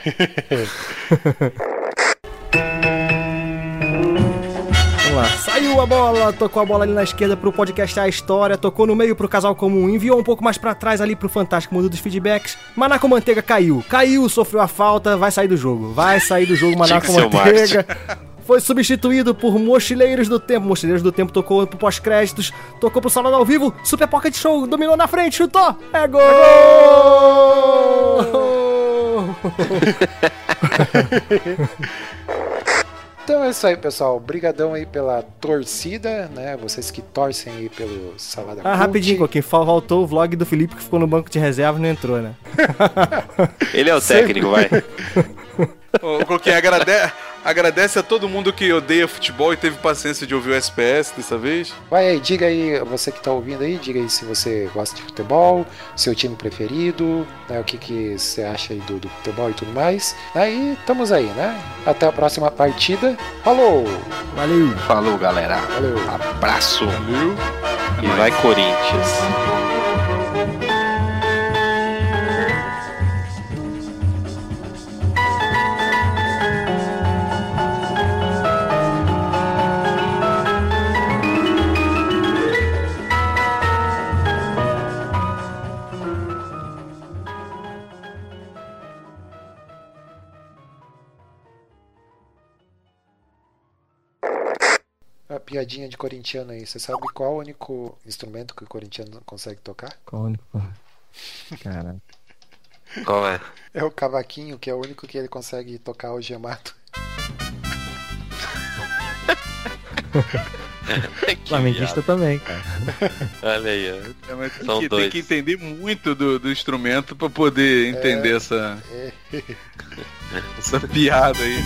Saiu a bola, tocou a bola ali na esquerda pro podcast A História, tocou no meio pro casal comum, enviou um pouco mais pra trás ali pro Fantástico Mundo dos Feedbacks. Manaco Manteiga caiu, caiu, sofreu a falta, vai sair do jogo. Vai sair do jogo, Manaco Manteiga. Foi substituído por Mochileiros do Tempo. Mochileiros do Tempo tocou pro pós-créditos, tocou pro salão ao vivo. Super Pocket Show dominou na frente, chutou. É gol! Então é isso aí, pessoal. Obrigadão aí pela torcida, né? Vocês que torcem aí pelo Salada Ah, Cult. rapidinho, Coquinho. fal- Faltou o vlog do Felipe que ficou no banco de reserva e não entrou, né? Ele é o técnico, vai. Ô, Coquinha, agrade... agradece a todo mundo que odeia futebol e teve paciência de ouvir o SPS dessa vez. Vai aí, diga aí, você que tá ouvindo aí, diga aí se você gosta de futebol, seu time preferido, né? O que, que você acha aí do, do futebol e tudo mais. Aí estamos aí, né? Até a próxima partida. Falou! Valeu! Falou, galera. Valeu! Abraço. Valeu. E vai, Corinthians. A piadinha de corintiano aí. Você sabe qual o único instrumento que o corintiano consegue tocar? Qual o único. Caramba. Qual é? É o cavaquinho, que é o único que ele consegue tocar o gemado. Flamenguista também, cara. Olha aí, ó. É, mas tem, São que, dois. tem que entender muito do, do instrumento pra poder entender essa, É. essa piada aí.